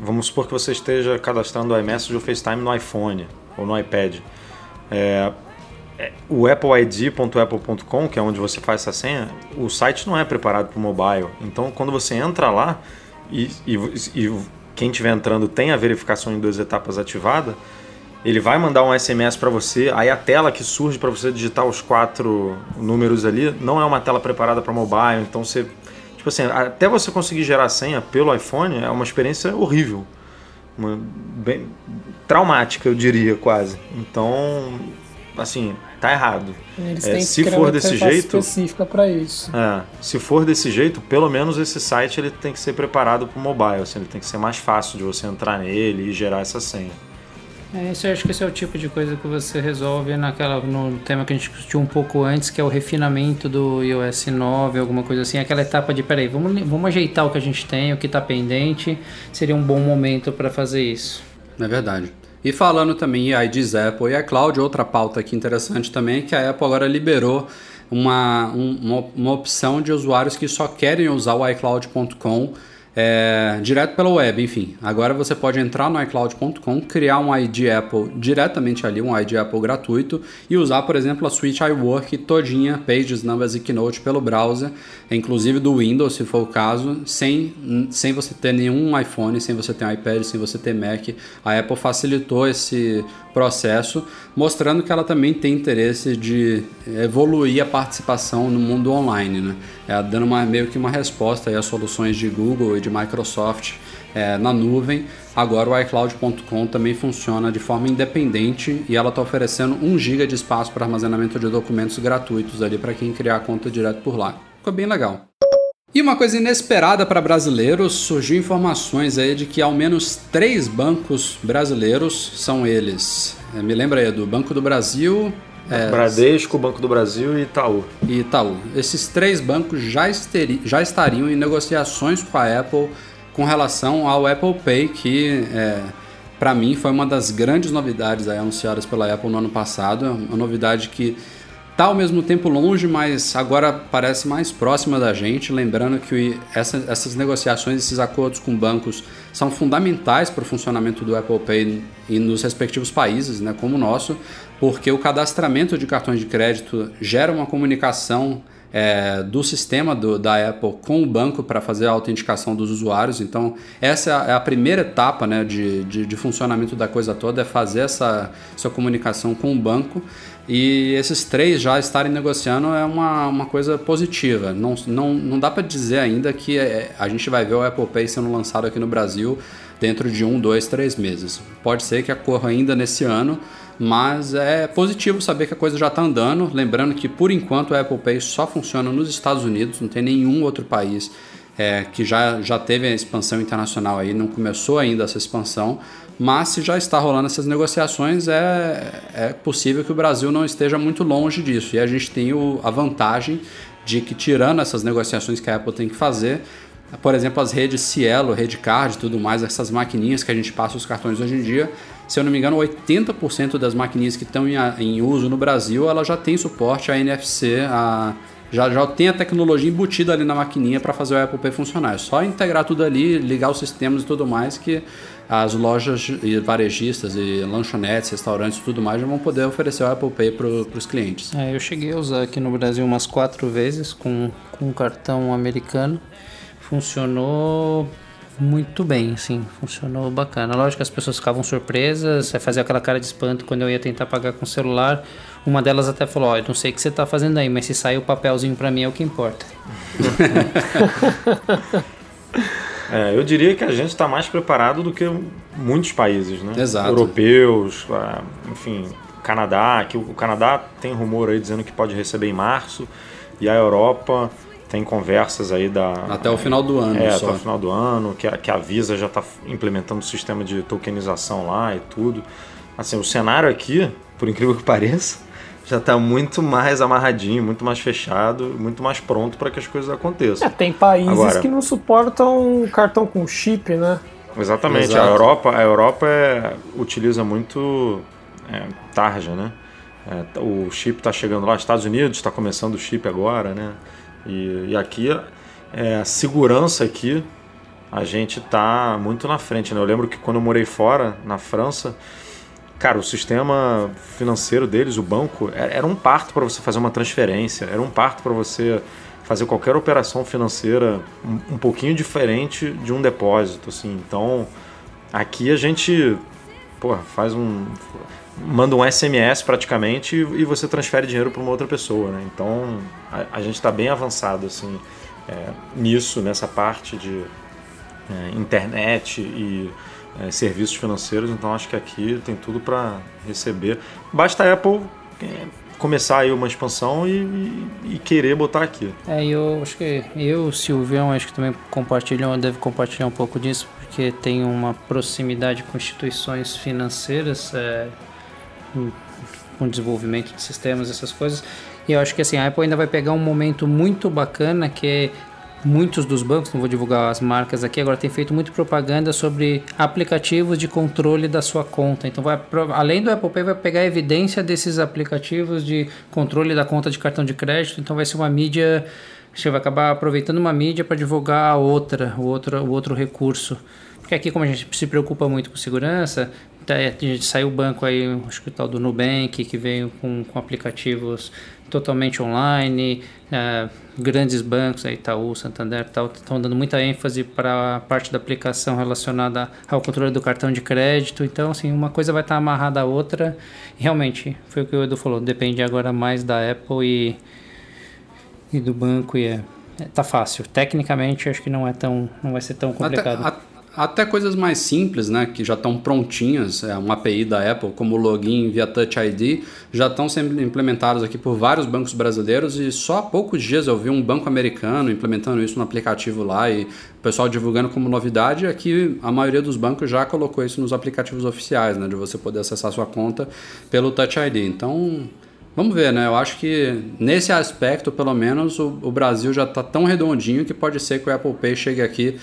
vamos supor que você esteja cadastrando o iMessage ou o FaceTime no iPhone ou no iPad. É, é, o appleid.apple.com, que é onde você faz essa senha, o site não é preparado para o mobile. Então, quando você entra lá e, e, e quem estiver entrando tem a verificação em duas etapas ativada, ele vai mandar um SMS para você, aí a tela que surge para você digitar os quatro números ali não é uma tela preparada para mobile, então você tipo assim, até você conseguir gerar senha pelo iPhone é uma experiência horrível. Uma, bem traumática, eu diria quase. Então, assim, tá errado. Eles é, se for desse jeito, específica para isso. É, se for desse jeito, pelo menos esse site ele tem que ser preparado para o mobile, assim, ele tem que ser mais fácil de você entrar nele e gerar essa senha. É, isso eu acho que esse é o tipo de coisa que você resolve naquela, no tema que a gente discutiu um pouco antes, que é o refinamento do iOS 9, alguma coisa assim, aquela etapa de, peraí, vamos, vamos ajeitar o que a gente tem, o que está pendente, seria um bom momento para fazer isso. É verdade. E falando também em IDs Apple e iCloud, outra pauta aqui interessante também é que a Apple agora liberou uma, uma, uma opção de usuários que só querem usar o iCloud.com é, direto pela web, enfim. Agora você pode entrar no iCloud.com, criar um ID Apple diretamente ali, um ID Apple gratuito, e usar, por exemplo, a suite iWork todinha, Pages, Numbers e Keynote pelo browser, inclusive do Windows, se for o caso, sem, sem você ter nenhum iPhone, sem você ter um iPad, sem você ter Mac. A Apple facilitou esse processo, mostrando que ela também tem interesse de evoluir a participação no mundo online, né? É, dando uma, meio que uma resposta às soluções de Google e de Microsoft é, na nuvem. Agora o iCloud.com também funciona de forma independente e ela está oferecendo 1 GB de espaço para armazenamento de documentos gratuitos ali para quem criar a conta direto por lá. Ficou bem legal. E uma coisa inesperada para brasileiros, surgiu informações aí de que ao menos três bancos brasileiros são eles. É, me lembra aí do Banco do Brasil, é, Bradesco, Banco do Brasil e Itaú. E Itaú. Esses três bancos já, esteri, já estariam em negociações com a Apple com relação ao Apple Pay, que é, para mim foi uma das grandes novidades anunciadas pela Apple no ano passado. Uma novidade que Está ao mesmo tempo longe, mas agora parece mais próxima da gente. Lembrando que essa, essas negociações, esses acordos com bancos são fundamentais para o funcionamento do Apple Pay e nos respectivos países, né, como o nosso, porque o cadastramento de cartões de crédito gera uma comunicação é, do sistema do, da Apple com o banco para fazer a autenticação dos usuários. Então, essa é a primeira etapa né, de, de, de, funcionamento da coisa toda, é fazer essa, essa comunicação com o banco. E esses três já estarem negociando é uma, uma coisa positiva. Não, não, não dá para dizer ainda que é, a gente vai ver o Apple Pay sendo lançado aqui no Brasil dentro de um, dois, três meses. Pode ser que ocorra ainda nesse ano, mas é positivo saber que a coisa já está andando. Lembrando que por enquanto o Apple Pay só funciona nos Estados Unidos, não tem nenhum outro país é, que já, já teve a expansão internacional aí, não começou ainda essa expansão, mas se já está rolando essas negociações, é, é possível que o Brasil não esteja muito longe disso. E a gente tem o, a vantagem de que, tirando essas negociações que a Apple tem que fazer, por exemplo, as redes Cielo, Redcard e tudo mais, essas maquininhas que a gente passa os cartões hoje em dia, se eu não me engano, 80% das maquininhas que estão em, em, uso no Brasil, ela já tem suporte a NFC, a, já, já tem a tecnologia embutida ali na maquininha para fazer o Apple Pay funcionar. É só integrar tudo ali, ligar os sistemas e tudo mais que as lojas e varejistas e lanchonetes, restaurantes e tudo mais já vão poder oferecer o Apple Pay para os clientes. É, eu cheguei a usar aqui no Brasil umas quatro vezes com, com um cartão americano funcionou muito bem, sim, funcionou bacana. Lógico que as pessoas ficavam surpresas, fazia aquela cara de espanto quando eu ia tentar pagar com o celular. Uma delas até falou: Ó, oh, não sei o que você está fazendo aí, mas se sair o papelzinho para mim é o que importa. é, eu diria que a gente está mais preparado do que muitos países, né? Exato. Europeus, ah, enfim, Canadá, que o Canadá tem rumor aí dizendo que pode receber em março, e a Europa tem conversas aí da. Até o final do ano. É, só. até o final do ano, que a, que a Visa já está implementando o sistema de tokenização lá e tudo. Assim, o cenário aqui, por incrível que pareça, já está muito mais amarradinho, muito mais fechado, muito mais pronto para que as coisas aconteçam. É, tem países Agora, que não suportam cartão com chip, né? Exatamente. Exato. A Europa, a Europa é, utiliza muito é, tarja, né? É, o chip está chegando lá, Estados Unidos está começando o chip agora, né? E, e aqui, é, a segurança aqui, a gente tá muito na frente. Né? Eu lembro que quando eu morei fora, na França, cara, o sistema financeiro deles, o banco, era um parto para você fazer uma transferência, era um parto para você fazer qualquer operação financeira um, um, pouquinho diferente de um depósito, assim. Então, aqui a gente, pô, faz um manda um SMS praticamente e você transfere dinheiro para uma outra pessoa, né? Então a, a gente está bem avançado assim é, nisso, nessa parte de é, internet e é, serviços financeiros. Então acho que aqui tem tudo para receber. Basta a Apple é, começar aí uma expansão e, e, e, querer botar aqui. É, eu acho que eu, Silvião, acho que também compartilham, deve compartilhar um pouco disso, porque tem uma proximidade com instituições financeiras. É, com desenvolvimento de sistemas, essas coisas. E eu acho que assim, a Apple ainda vai pegar um momento muito bacana que é muitos dos bancos, não vou divulgar as marcas aqui, agora tem feito muito propaganda sobre aplicativos de controle da sua conta. Então, vai, além do Apple Pay, vai pegar evidência desses aplicativos de controle da conta de cartão de crédito. Então, vai ser uma mídia. Você vai acabar aproveitando uma mídia para divulgar a outra, o outro, o outro recurso. Porque aqui, como a gente se preocupa muito com segurança, saiu o banco aí, acho que o tal do Nubank, que veio com, com aplicativos totalmente online, é, grandes bancos, aí, Itaú, Santander, estão dando muita ênfase para a parte da aplicação relacionada ao controle do cartão de crédito. Então, assim, uma coisa vai estar tá amarrada à outra. E, realmente, foi o que o Edu falou, depende agora mais da Apple e, e do banco e é, é tá fácil. Tecnicamente, acho que não é tão, não vai ser tão complicado. Até, até coisas mais simples, né, que já estão prontinhas, é, uma API da Apple, como o login via Touch ID, já estão sendo implementados aqui por vários bancos brasileiros e só há poucos dias eu vi um banco americano implementando isso no aplicativo lá e o pessoal divulgando como novidade. Aqui a maioria dos bancos já colocou isso nos aplicativos oficiais, né, de você poder acessar sua conta pelo Touch ID. Então, Vamos ver, né? Eu acho que nesse aspecto, pelo menos, o, o Brasil já está tão redondinho que pode ser que o Apple Pay chegue aqui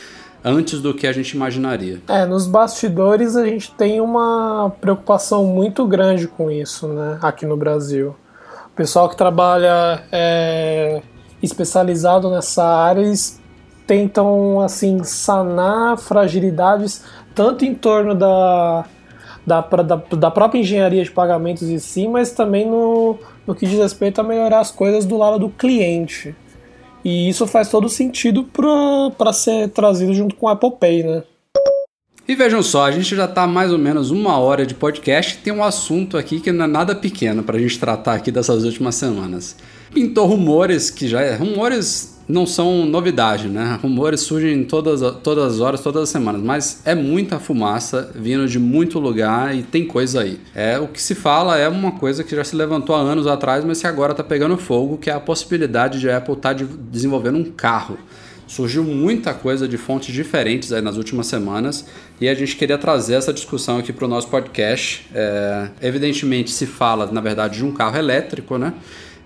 antes do que a gente imaginaria. É, nos bastidores a gente tem uma preocupação muito grande com isso, né, aqui no Brasil. pessoal que trabalha é, especializado nessa área, eles tentam assim sanar fragilidades tanto em torno da, da, da, da própria engenharia de pagamentos em si, mas também no, no que diz respeito a melhorar as coisas do lado do cliente. E isso faz todo sentido para ser trazido junto com o Apple Pay, né? E vejam só, a gente já está mais ou menos uma hora de podcast e tem um assunto aqui que não é nada pequeno para a gente tratar aqui dessas últimas semanas. Pintou rumores que já é. Rumores não são novidade, né? Rumores surgem todas, todas as horas, todas as semanas, mas é muita fumaça vindo de muito lugar e tem coisa aí. É O que se fala é uma coisa que já se levantou há anos atrás, mas que agora está pegando fogo, que é a possibilidade de a Apple estar tá desenvolvendo um carro Surgiu muita coisa de fontes diferentes aí nas últimas semanas e a gente queria trazer essa discussão aqui para o nosso podcast. É, evidentemente se fala, na verdade, de um carro elétrico, né?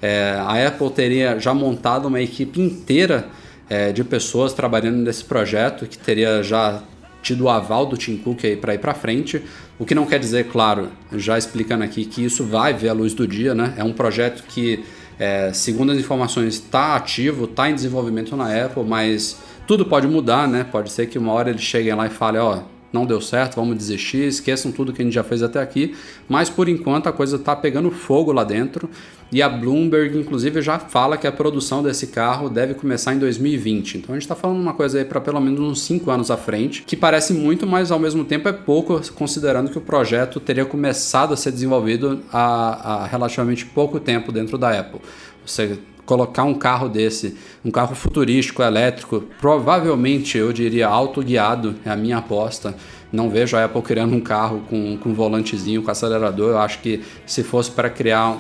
É, a Apple teria já montado uma equipe inteira é, de pessoas trabalhando nesse projeto que teria já tido o aval do Tim Cook para ir para frente, o que não quer dizer, claro, já explicando aqui que isso vai ver a luz do dia, né? É um projeto que é, segundo as informações, está ativo, está em desenvolvimento na Apple, mas tudo pode mudar, né? Pode ser que uma hora eles cheguem lá e falem, ó, não deu certo, vamos desistir, esqueçam tudo que a gente já fez até aqui. Mas por enquanto a coisa está pegando fogo lá dentro. E a Bloomberg, inclusive, já fala que a produção desse carro deve começar em 2020. Então a gente está falando uma coisa aí para pelo menos uns 5 anos à frente, que parece muito, mas ao mesmo tempo é pouco, considerando que o projeto teria começado a ser desenvolvido há, há relativamente pouco tempo dentro da Apple. Você colocar um carro desse, um carro futurístico, elétrico, provavelmente eu diria autoguiado, é a minha aposta. Não vejo a Apple criando um carro com, com volantezinho, com acelerador. Eu acho que se fosse para criar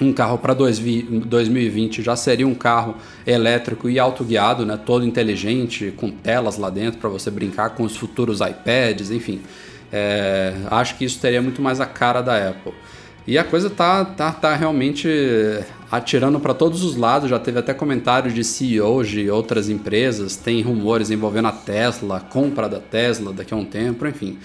um carro para 2020 já seria um carro elétrico e autoguiado, né, todo inteligente, com telas lá dentro para você brincar com os futuros iPads, enfim. É, acho que isso teria muito mais a cara da Apple. E a coisa tá, tá, tá realmente atirando para todos os lados. Já teve até comentários de CEOs de outras empresas, tem rumores envolvendo a Tesla, compra da Tesla daqui a um tempo, enfim.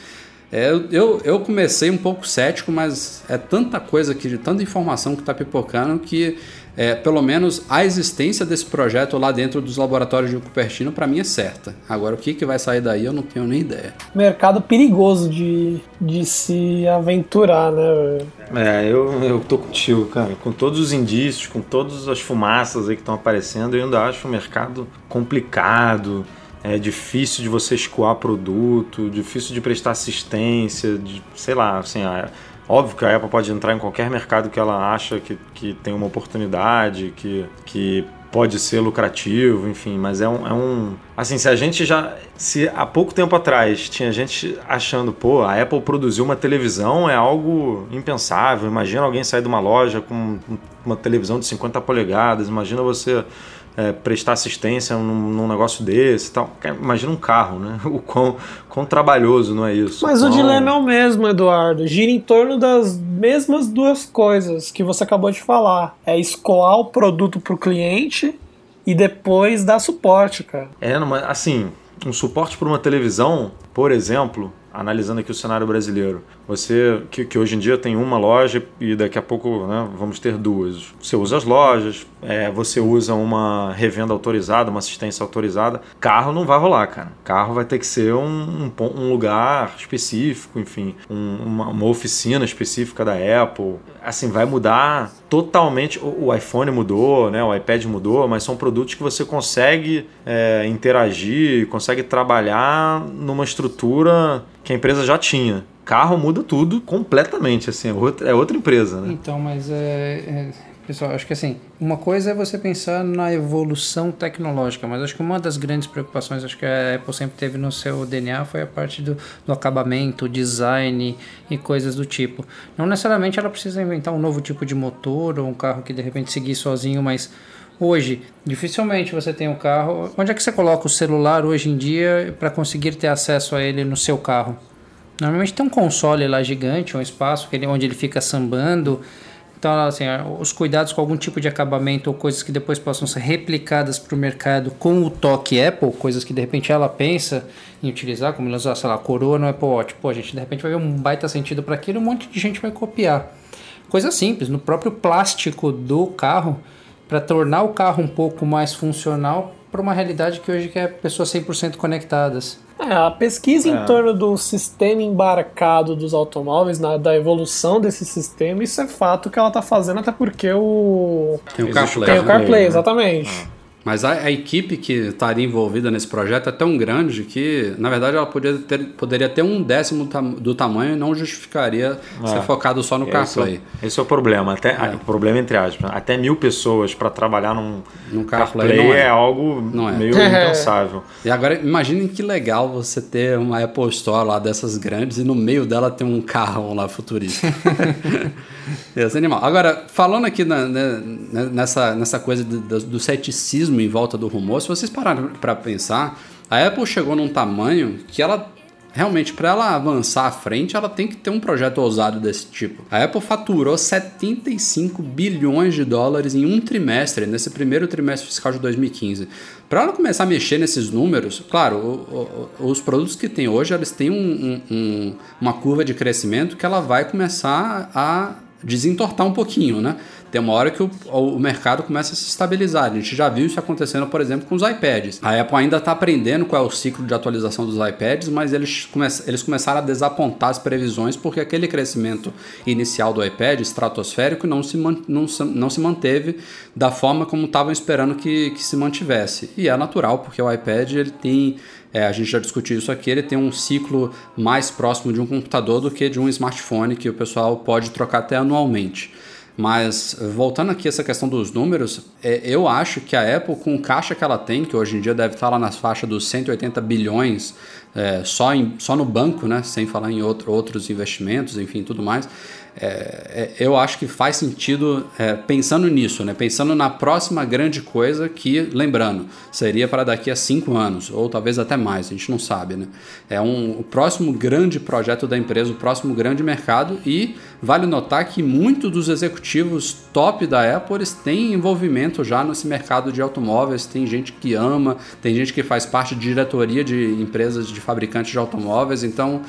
É, eu, eu comecei um pouco cético, mas é tanta coisa aqui, tanta informação que está pipocando que é, pelo menos a existência desse projeto lá dentro dos laboratórios de Cupertino para mim é certa. Agora o que, que vai sair daí eu não tenho nem ideia. Mercado perigoso de, de se aventurar, né? É, eu, eu tô contigo, cara. Com todos os indícios, com todas as fumaças aí que estão aparecendo, eu ainda acho o mercado complicado é difícil de você escoar produto, difícil de prestar assistência, de, sei lá, assim, a, óbvio que a Apple pode entrar em qualquer mercado que ela acha que, que tem uma oportunidade, que, que pode ser lucrativo, enfim, mas é um, é um. Assim, se a gente já. Se há pouco tempo atrás tinha gente achando, pô, a Apple produziu uma televisão é algo impensável. Imagina alguém sair de uma loja com uma televisão de 50 polegadas, imagina você é, prestar assistência num, num, negócio desse tal. Imagina um carro, né? O quão, quão trabalhoso, não é isso? Mas quão... o dilema é o mesmo, Eduardo. Gira em torno das mesmas duas coisas que você acabou de falar. É escoar o produto para o cliente e depois dar suporte, cara. É, assim, um suporte para uma televisão, por exemplo, analisando aqui o cenário brasileiro, você que, que, hoje em dia tem uma loja e daqui a pouco né, vamos ter duas. Você usa as lojas, é, você usa uma revenda autorizada, uma assistência autorizada. Carro não vai rolar, cara. Carro vai ter que ser um, um, lugar específico, enfim, um, uma, uma, oficina específica da Apple. Assim, vai mudar totalmente. O, o, iPhone mudou, né, o iPad mudou, mas são produtos que você consegue é, interagir, consegue trabalhar numa estrutura que a empresa já tinha carro muda tudo completamente, assim, é outra, é outra empresa, né? Então, mas é, é, Pessoal, acho que assim, uma coisa é você pensar na evolução tecnológica, mas acho que uma das grandes preocupações acho que a Apple sempre teve no seu DNA foi a parte do, do acabamento, design e coisas do tipo. Não necessariamente ela precisa inventar um novo tipo de motor ou um carro que de repente seguir sozinho, mas Hoje, dificilmente você tem um carro. Onde é que você coloca o celular hoje em dia para conseguir ter acesso a ele no seu carro? Normalmente tem um console lá gigante, um espaço onde ele fica sambando. Então, assim, os cuidados com algum tipo de acabamento ou coisas que depois possam ser replicadas para o mercado com o toque Apple, coisas que de repente ela pensa em utilizar, como ela usar, sei lá, coroa no Apple Watch. Pô, a gente de repente vai ver um baita sentido para aquilo e um monte de gente vai copiar. coisa simples, no próprio plástico do carro, para tornar o carro um pouco mais funcional para uma realidade que hoje quer pessoas 100% conectadas. É, a pesquisa É. em torno do sistema embarcado dos automóveis, na- da evolução desse sistema, isso é fato que ela tá fazendo, até porque o. Tem o CarPlay. Tem o CarPlay, né? Mas a, a equipe que estaria envolvida nesse projeto é tão grande que, na verdade, ela poderia ter, poderia ter um décimo tam- do tamanho e não justificaria ser focado só no Esse é, CarPlay. o- esse é o problema. Até, O problema entre aspas. Até mil pessoas para trabalhar num Num CarPlay CarPlay não é. é. algo Não é. meio impensável. E agora, imaginem que legal você ter uma Apple Store lá dessas grandes e no meio dela tem um carro lá futurista. Esse animal. Agora, falando aqui na- né, né, nessa, nessa coisa do, do- do em volta do rumor, se vocês pararem para pensar, a Apple chegou num tamanho que ela realmente, para ela avançar à frente, ela tem que ter um projeto ousado desse tipo. A Apple faturou 75 bilhões de dólares em um trimestre, nesse primeiro trimestre fiscal de 2015. Para ela começar a mexer nesses números, claro, os produtos que tem hoje, eles têm um- um- uma curva de crescimento que ela vai começar a desentortar um pouquinho, né? Tem uma hora que o, o mercado começa a se estabilizar. A gente já viu isso acontecendo, por exemplo, com os iPads. A Apple ainda está aprendendo qual é o ciclo de atualização dos iPads, mas eles, come eles começaram a desapontar as previsões porque aquele crescimento inicial do iPad, estratosférico, não se, não se, não se manteve da forma como estavam esperando que, que se mantivesse. E é natural, porque o iPad ele tem é, a gente já discutiu isso aqui, ele tem um ciclo mais próximo de um computador do que de um smartphone que o pessoal pode trocar até anualmente. Mas voltando aqui a essa questão dos números, é, eu acho que a Apple, com o caixa que ela tem, que hoje em dia deve estar lá nas faixas dos 180 bilhões é, só, em, só no banco, né, sem falar em outro, outros investimentos, enfim, tudo mais, é, é, eu acho que faz sentido é, pensando nisso, né, pensando na próxima grande coisa que, lembrando, seria para daqui a cinco anos, ou talvez até mais, a gente não sabe. Né? É um, o próximo grande projeto da empresa, o próximo grande mercado, e vale notar que muitos dos executivos top da Apple têm envolvimento já nesse mercado de automóveis, tem gente que ama, tem gente que faz parte de diretoria de empresas de fabricantes de automóveis, então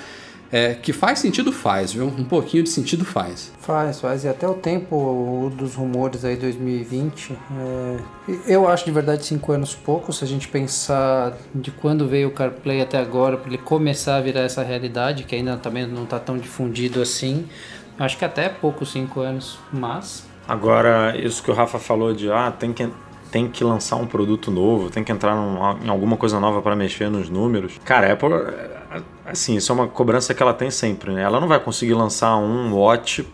é, que faz sentido faz, viu? Um pouquinho de sentido faz. Faz, faz. E até o tempo dos rumores aí, 2020, é, eu acho de verdade cinco anos pouco, se a gente pensar de quando veio o CarPlay até agora, para ele começar a virar essa realidade, que ainda também não está tão difundido assim. Acho que até é pouco cinco anos, mas Agora, isso que o Rafa falou de ah, tem que, tem que lançar um produto novo, tem que entrar num- em alguma coisa nova para mexer nos números. Cara, a Apple, é, assim, isso é uma cobrança que ela tem sempre, né? Ela não vai conseguir lançar um watch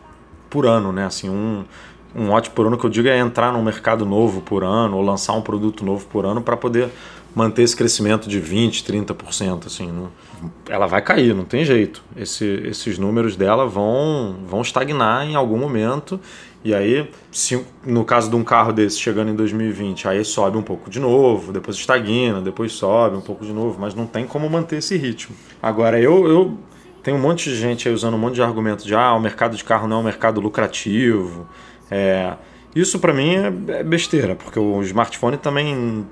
por ano, né? Assim, um, um watch por ano que eu digo é entrar num mercado novo por ano ou lançar um produto novo por ano para poder manter esse crescimento de 20, 30%, assim, não- ela vai cair, não tem jeito. Esse- esses números dela vão, vão estagnar em algum momento e aí, se no caso de um carro desse chegando em 2020, aí sobe um pouco de novo, depois estagna, depois sobe um pouco de novo, mas não tem como manter esse ritmo. Agora, eu, eu tem um monte de gente aí usando um monte de argumento de ah, o mercado de carro não é um mercado lucrativo. É, isso para mim é, é besteira, porque o smartphone também,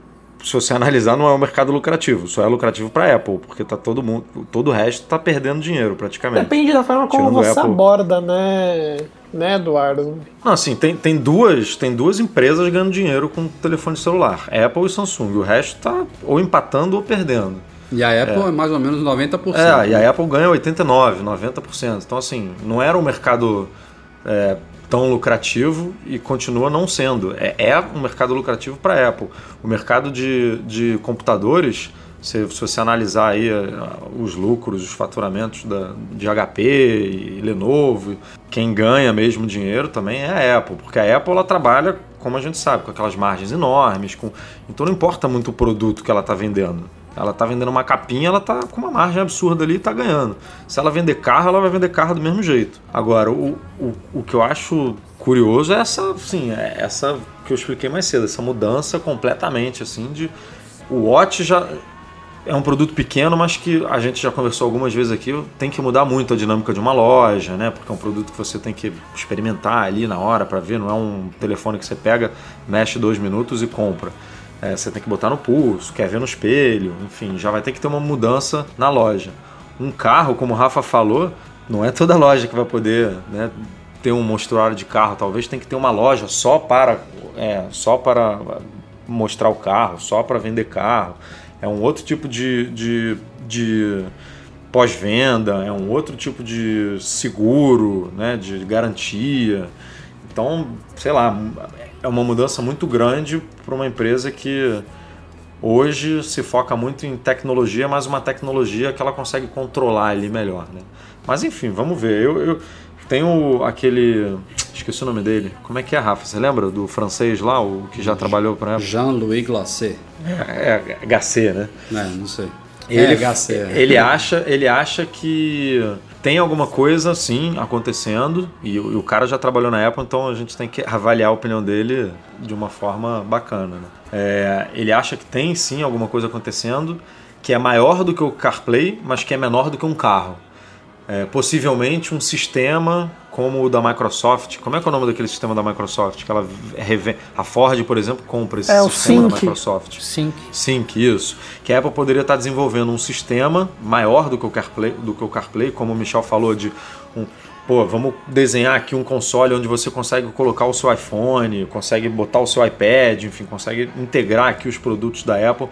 se você analisar, não é um mercado lucrativo. Só é lucrativo para Apple, porque tá todo mundo, todo o resto tá perdendo dinheiro praticamente. Depende da forma como Tirando você Apple. aborda, né, né, Eduardo? Não, assim, tem, tem, duas, tem duas empresas ganhando dinheiro com telefone celular, Apple e Samsung. O resto tá ou empatando ou perdendo. E a Apple é, mais ou menos 90%. É, e a Apple ganha 89%, 90%. Então, assim, não era um mercado é, tão lucrativo e continua não sendo. É, é um mercado lucrativo para a Apple. O mercado de, de computadores, se, se você analisar aí é, os lucros, os faturamentos da, de HP e Lenovo, quem ganha mesmo dinheiro também é a Apple, porque a Apple ela trabalha, como a gente sabe, com aquelas margens enormes, com, então não importa muito o produto que ela está vendendo. Ela tá vendendo uma capinha, ela tá com uma margem absurda ali e tá ganhando. Se ela vender carro, ela vai vender carro do mesmo jeito. Agora, o, o, o que eu acho curioso é essa, sim, é essa que eu expliquei mais cedo, essa mudança completamente, assim, de o Watch já é um produto pequeno, mas que a gente já conversou algumas vezes aqui, tem que mudar muito a dinâmica de uma loja, né? Porque é um produto que você tem que experimentar ali na hora para ver, não é um telefone que você pega, mexe dois minutos e compra. É, você tem que botar no pulso, quer ver no espelho, enfim, já vai ter que ter uma mudança na loja. Um carro, como o Rafa falou, não é toda loja que vai poder né, ter um monstruário de carro, talvez tem que ter uma loja só para, é, só para mostrar o carro, só para vender carro. É um outro tipo de, de, de pós-venda, é um outro tipo de seguro, né, de garantia. Então, sei lá, é uma mudança muito grande para uma empresa que hoje se foca muito em tecnologia, mas uma tecnologia que ela consegue controlar ali melhor. Né? Mas enfim, vamos ver. Eu, eu tenho aquele. Esqueci o nome dele. Como é que é, Rafa? Você lembra do francês lá, o que já trabalhou para Jean-Louis Glacé. É, é HC, né? É, não sei. Ele, é HC. é. ele acha, ele acha que tem alguma coisa sim acontecendo e, o- e o cara já trabalhou na Apple, então a gente tem que avaliar a opinião dele de uma forma bacana. Né? É, ele acha que tem sim alguma coisa acontecendo que é maior do que o CarPlay, mas que é menor do que um carro. É, possivelmente um sistema como o da Microsoft. Como é que é o nome daquele sistema da Microsoft? Que ela revende. A Ford, por exemplo, compra esse É, o sistema da Sync. Microsoft. Sync. Sync, isso. Que a Apple poderia estar desenvolvendo um sistema maior do que o CarPlay, do que o CarPlay como o Michel falou, de um, pô, vamos desenhar aqui um console onde você consegue colocar o seu iPhone, consegue botar o seu iPad, enfim, consegue integrar aqui os produtos da Apple,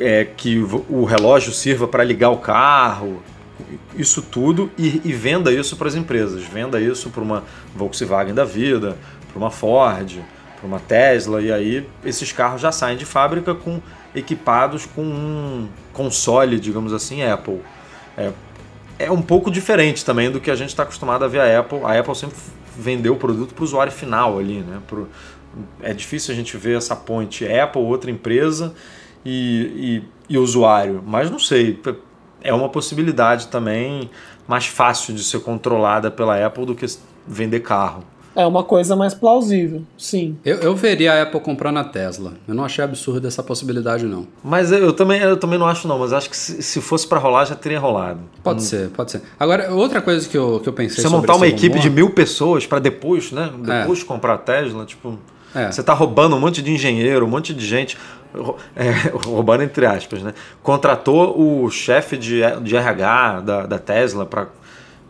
é, que o relógio sirva para ligar o carro, isso tudo e, e venda isso para as empresas, venda isso para uma Volkswagen da vida, para uma Ford, para uma Tesla e aí esses carros já saem de fábrica com equipados com um console, digamos assim, Apple. É, é um pouco diferente também do que a gente está acostumado a ver a Apple. A Apple sempre vendeu o produto para o usuário final ali, né? Pro- é difícil a gente ver essa ponte Apple, outra empresa e, e, e usuário, mas não sei. É uma possibilidade também mais fácil de ser controlada pela Apple do que vender carro. É uma coisa mais plausível, sim. Eu, eu veria a Apple comprando a Tesla. Eu não achei absurdo essa possibilidade, não. Mas eu também, eu também não acho não, mas acho que se, se fosse para rolar já teria rolado. Pode ser, pode ser. Agora, outra coisa que eu, que eu pensei Você sobre montar uma equipe rumor- de mil pessoas para depois, né? Depois comprar a Tesla, tipo. É. Você tá roubando um monte de engenheiro, um monte de gente. É, roubando entre aspas, né? Contratou o chefe de, de RH da, da Tesla para.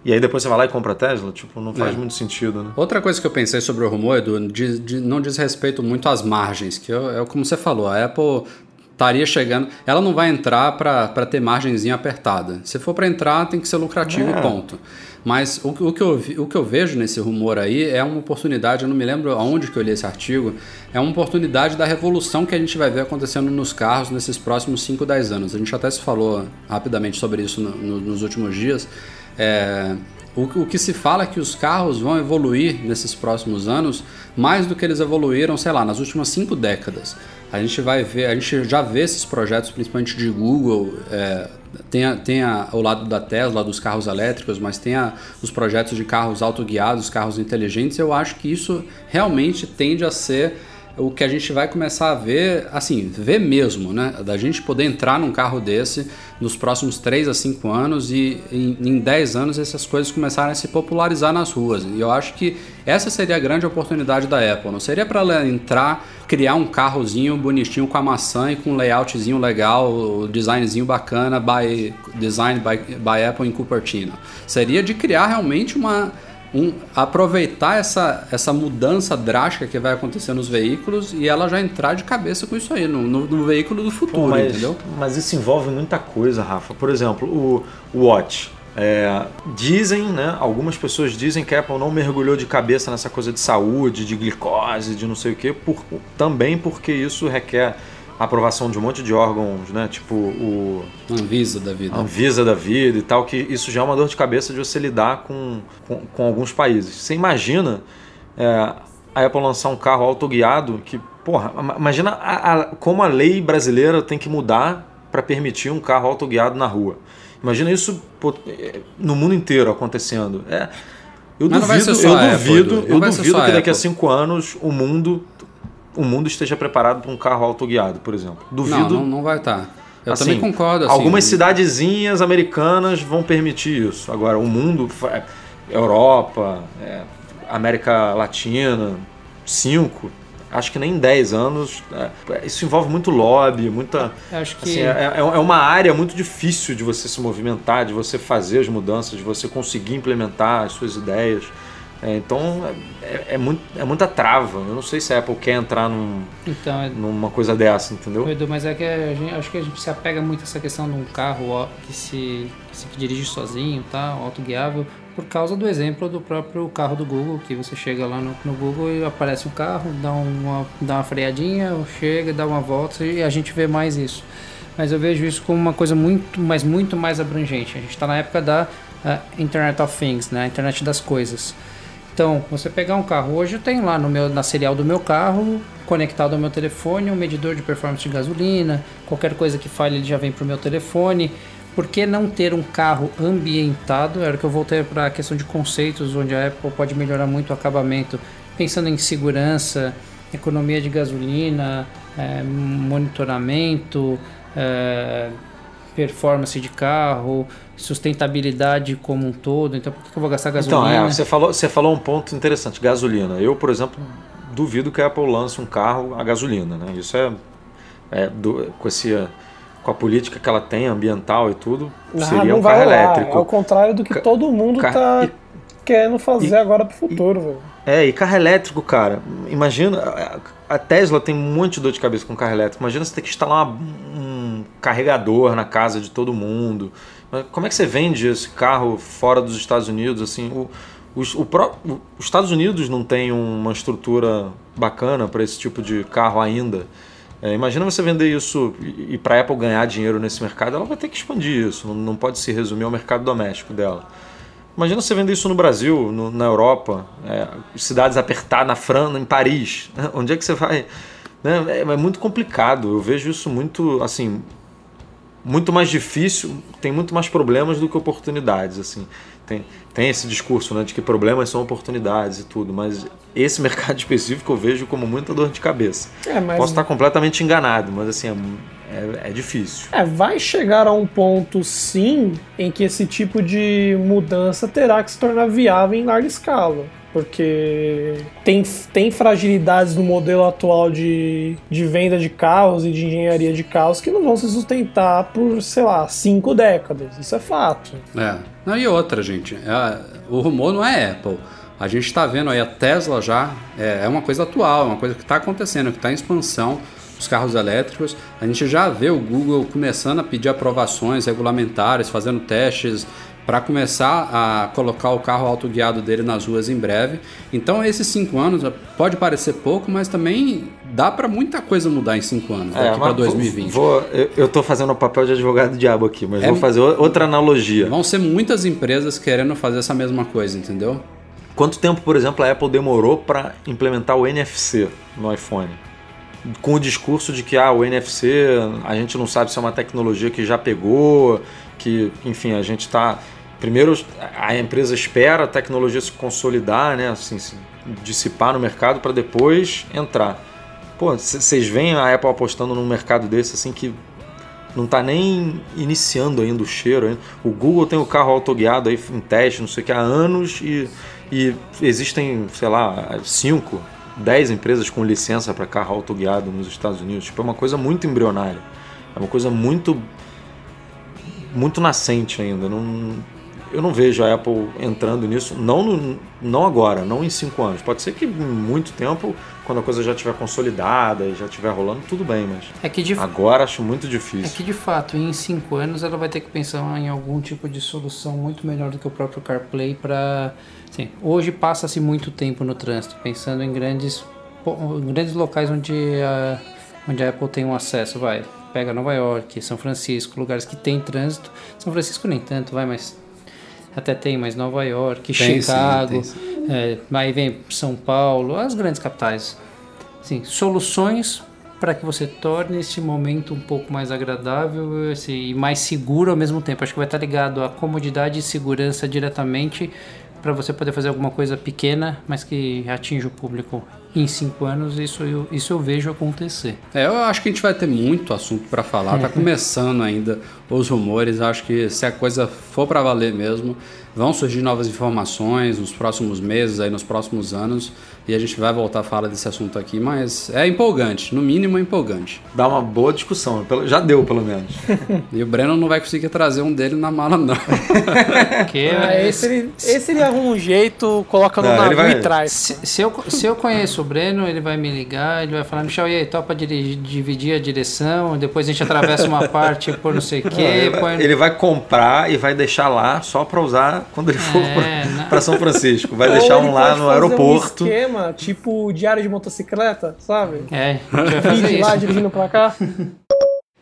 E aí depois você vai lá e compra a Tesla? Tipo, não faz É. muito sentido, né? Outra coisa que eu pensei sobre o rumor, Edu, de, de- não diz respeito muito às margens, que eu- é como você falou, a Apple estaria chegando. Ela não vai entrar para ter margenzinha apertada. Se for para entrar, tem que ser lucrativo É. e ponto. Mas o, o que eu, o que eu vejo nesse rumor aí é uma oportunidade, eu não me lembro aonde que eu li esse artigo, é uma oportunidade da revolução que a gente vai ver acontecendo nos carros nesses próximos 5, 10 anos. A gente até se falou rapidamente sobre isso no- no- nos últimos dias. É, o, o que se fala é que os carros vão evoluir nesses próximos anos mais do que eles evoluíram, sei lá, nas últimas cinco décadas. A gente vai ver, a gente já vê esses projetos, principalmente de Google, é, tem, a, tem a, o lado da Tesla, dos carros elétricos, mas tem a, os projetos de carros autoguiados, carros inteligentes. Eu acho que isso realmente tende a ser o que a gente vai começar a ver, assim, ver mesmo, né? Da gente poder entrar num carro desse nos próximos 3 a 5 anos e em, em 10 anos essas coisas começarem a se popularizar nas ruas. E eu acho que essa seria a grande oportunidade da Apple. Não seria para ela entrar, criar um carrozinho bonitinho com a maçã e com um layoutzinho legal, o designzinho bacana, by, design by, by Apple em Cupertino. Seria de criar realmente uma um, aproveitar essa, essa mudança drástica que vai acontecer nos veículos e ela já entrar de cabeça com isso aí, no, no, no veículo do futuro, Pô, mas, entendeu? mas isso envolve muita coisa, Rafa. Por exemplo, o, o Watch. É, dizem, né? Algumas pessoas dizem que a Apple não mergulhou de cabeça nessa coisa de saúde, de glicose, de não sei o quê, por, também porque isso requer aprovação de um monte de órgãos, né? Tipo o Anvisa da vida. Anvisa da vida e tal, que isso já é uma dor de cabeça de você lidar com, com, com alguns países. Você imagina é, a Apple lançar um carro autoguiado que, porra, ima- imagina a- a- como a lei brasileira tem que mudar para permitir um carro autoguiado na rua. Imagina isso pô, é, no mundo inteiro acontecendo. É, eu Mas duvido, eu duvido, eu duvido que daqui a cinco anos o mundo, o mundo esteja preparado para um carro autoguiado, por exemplo. Duvido. Não, não, não vai estar. Eu Assim, também concordo. Assim, Algumas cidadezinhas americanas vão permitir isso. Agora, o mundo, fa- Europa, é, América Latina, cinco, acho que nem em 10 anos. é, isso envolve muito lobby, muita. Acho que Assim, é, é- é uma área muito difícil de você se movimentar, de você fazer as mudanças, de você conseguir implementar as suas ideias. É, então é, é, muito, é muita trava. Eu não sei se a Apple quer entrar num, Então, é, numa coisa dessa, entendeu? Edu, mas é que a gente, acho que a gente se apega muito a essa questão de um carro que se, que se dirige sozinho, tá? autoguiável, por causa do exemplo do próprio carro do Google, que você chega lá no, no Google e aparece um carro, dá uma, dá uma freadinha, chega, dá uma volta e a gente vê mais isso. Mas eu vejo isso como uma coisa muito, mas muito mais abrangente. A gente está na época da uh, Internet of Things, né? internet das coisas. Então, você pegar um carro hoje, eu tenho lá no meu, na serial do meu carro, conectado ao meu telefone, um medidor de performance de gasolina, qualquer coisa que falhe ele já vem para o meu telefone. Por que não ter um carro ambientado? Era que eu voltei para a questão de conceitos, onde a Apple pode melhorar muito o acabamento, pensando em segurança, economia de gasolina, é, monitoramento, é, performance de carro, sustentabilidade como um todo. Então, por que eu vou gastar gasolina? Então, é, você, falou, você falou um ponto interessante, gasolina. Eu, por exemplo, duvido que a Apple lance um carro a gasolina. Né? Isso é, é do, com, esse, com a política que ela tem, ambiental e tudo, Ah, seria não um carro rolar. elétrico. É o contrário do que Ca- todo mundo ca- tá e- querendo fazer e- agora pro futuro, velho. É, e carro elétrico, cara. Imagina, a- a Tesla tem um monte de dor de cabeça com carro elétrico. Imagina você ter que instalar uma- um carregador na casa de todo mundo. Como é que você vende esse carro fora dos Estados Unidos? Assim, o, os, o pró- o- os Estados Unidos não tem uma estrutura bacana para esse tipo de carro ainda. É, imagina você vender isso e, e para a Apple ganhar dinheiro nesse mercado, ela vai ter que expandir isso. Não, não pode se resumir ao mercado doméstico dela. Imagina você vender isso no Brasil, no- na Europa, é, cidades apertadas na França, em Paris. né? Onde é que você vai? né? É, é muito complicado. Eu vejo isso muito, assim, muito mais difícil, tem muito mais problemas do que oportunidades, assim. Tem, tem esse discurso, né, de que problemas são oportunidades e tudo, mas esse mercado específico eu vejo como muita dor de cabeça. É, mas Posso estar completamente enganado, mas assim, é, é- é difícil. É, vai chegar a um ponto, sim, em que esse tipo de mudança terá que se tornar viável em larga escala. Porque tem, tem fragilidades no modelo atual de, de venda de carros e de engenharia de carros que não vão se sustentar por, sei lá, cinco décadas. Isso é fato. É. Não, e outra, gente. é, o rumor não é Apple. A gente está vendo aí a Tesla já. É, é uma coisa atual, é uma coisa que está acontecendo, que está em expansão. Os carros elétricos. A gente já vê o Google começando a pedir aprovações regulamentares, fazendo testes para começar a colocar o carro autoguiado dele nas ruas em breve. Então, esses cinco anos pode parecer pouco, mas também dá para muita coisa mudar em cinco anos, daqui É, para mas 2020. Vou, vou- eu, tô fazendo o papel de advogado do diabo aqui, mas É- vou fazer outra analogia. Vão ser muitas empresas querendo fazer essa mesma coisa, entendeu? Quanto tempo, por exemplo, a Apple demorou para implementar o NFC no iPhone? Com o discurso de que ah, o NFC a gente não sabe se é uma tecnologia que já pegou, que, enfim, a gente está. Primeiro a empresa espera a tecnologia se consolidar, né? Assim, se dissipar no mercado para depois entrar. Pô, vocês veem a Apple apostando num mercado desse assim que não está nem iniciando ainda o cheiro. O Google tem o carro autoguiado aí em teste, não sei o que, há anos e, e existem, sei lá, 5, 10 empresas com licença para carro autoguiado nos Estados Unidos. Tipo, é uma coisa muito embrionária. É uma coisa muito muito nascente ainda. Não, eu não vejo a Apple entrando nisso, não, no- não agora, não em cinco anos. Pode ser que em muito tempo, quando a coisa já estiver consolidada e já estiver rolando, tudo bem, mas É que de agora acho muito É difícil. que de fato, em cinco anos ela vai ter que pensar em algum tipo de solução muito melhor do que o próprio CarPlay para. Sim, hoje passa-se muito tempo no trânsito, pensando em grandes, grandes locais onde a, onde a Apple tem um acesso, vai. Pega Nova York, São Francisco, lugares que tem trânsito. São Francisco nem tanto, vai, mas até tem, mas Nova York, Tem Chicago, sim. é, aí vem São Paulo, as grandes capitais. Sim, soluções para que você torne esse momento um pouco mais agradável esse, e mais seguro ao mesmo tempo. Acho que vai estar ligado à comodidade e segurança diretamente para você poder fazer alguma coisa pequena, mas que atinja o público em cinco anos isso eu, isso eu vejo acontecer. É, eu acho que a gente vai ter muito assunto para falar. Tá começando ainda os rumores. Acho que se a coisa for para valer mesmo, vão surgir novas informações nos próximos meses, aí nos próximos anos, e a gente vai voltar a falar desse assunto aqui. Mas é empolgante, no mínimo é empolgante. Dá uma boa discussão, já deu pelo menos. E o Breno não vai conseguir trazer um dele na mala, não. Porque Ah, esse, ele, esse ele arruma um jeito, coloca no Não, navio vai- e traz. Se, se eu, se eu conheço o Breno, ele vai me ligar, ele vai falar, Michel, e aí, topa dividir a direção, depois a gente atravessa uma parte por não sei o quê, põe... Ele vai comprar e vai deixar lá só pra usar quando ele for É, pra, na- pra São Francisco. Vai deixar ele um lá pode no fazer aeroporto. Um esquema, tipo diário de motocicleta, sabe? É, vai Vídeo lá dirigindo pra cá.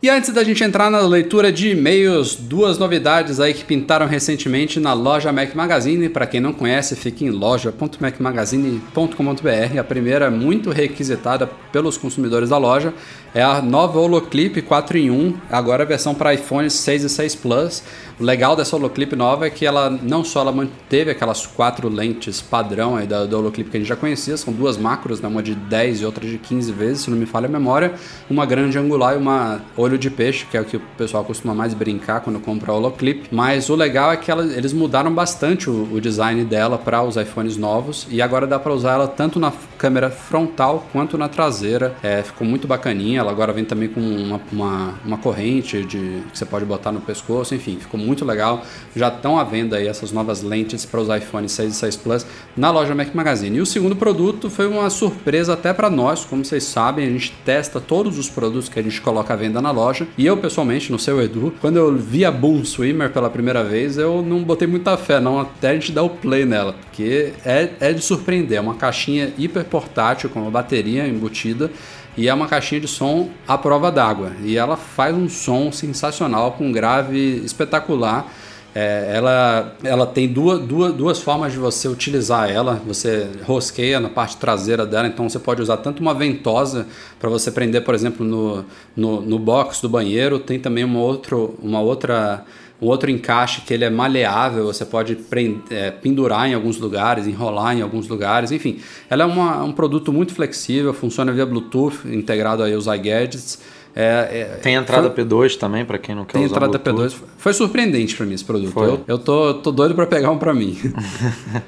E antes da gente entrar na leitura de e-mails, duas novidades aí que pintaram recentemente na loja Mac Magazine. Para quem não conhece, fica em loja.macmagazine.com.br. A primeira, muito requisitada pelos consumidores da loja, é a nova Holoclip 4 em 1, agora a versão para iPhone 6 e 6 Plus. O legal dessa Holoclip nova é que ela não só ela manteve aquelas quatro lentes padrão aí da, da Holoclip que a gente já conhecia, são duas macros, né? uma de 10 e outra de 15 vezes, se não me falha a memória, uma grande angular e uma olho de peixe, que é o que o pessoal costuma mais brincar quando compra a Holoclip. Mas o legal é que ela- eles mudaram bastante o, o design dela para os iPhones novos e agora dá para usar ela tanto na câmera frontal quanto na traseira. É, ficou muito bacaninha. Ela agora vem também com uma, uma, uma corrente de, que você pode botar no pescoço, enfim, ficou muito legal. Já estão à venda aí essas novas lentes para os iPhones 6 e 6 Plus na loja Mac Magazine. E o segundo produto foi uma surpresa até para nós, como vocês sabem, a gente testa todos os produtos que a gente coloca à venda na loja. E eu pessoalmente, no seu Edu, quando eu vi a Boom Swimmer pela primeira vez, eu não botei muita fé, não, até a gente dar o play nela, porque é, é de surpreender. É uma caixinha hiper portátil com uma bateria embutida e é uma caixinha de som à prova d'água. E ela faz um som sensacional, com um grave espetacular. É, ela, ela tem duas, duas, duas formas de você utilizar ela. Você rosqueia na parte traseira dela, então você pode usar tanto uma ventosa para você prender, por exemplo, no, no, no box do banheiro. Tem também uma, outro, uma outra um outro encaixe que ele é maleável, você pode prend- é, pendurar em alguns lugares, enrolar em alguns lugares, enfim. Ela é uma- um produto muito flexível, funciona via Bluetooth, integrado aí aos iGadgets. É, é- Tem entrada foi- P2 também, pra quem não quer tem usar entrada Bluetooth. P2. Foi surpreendente pra mim esse produto. Foi. Eu, eu tô, tô doido pra pegar um pra mim.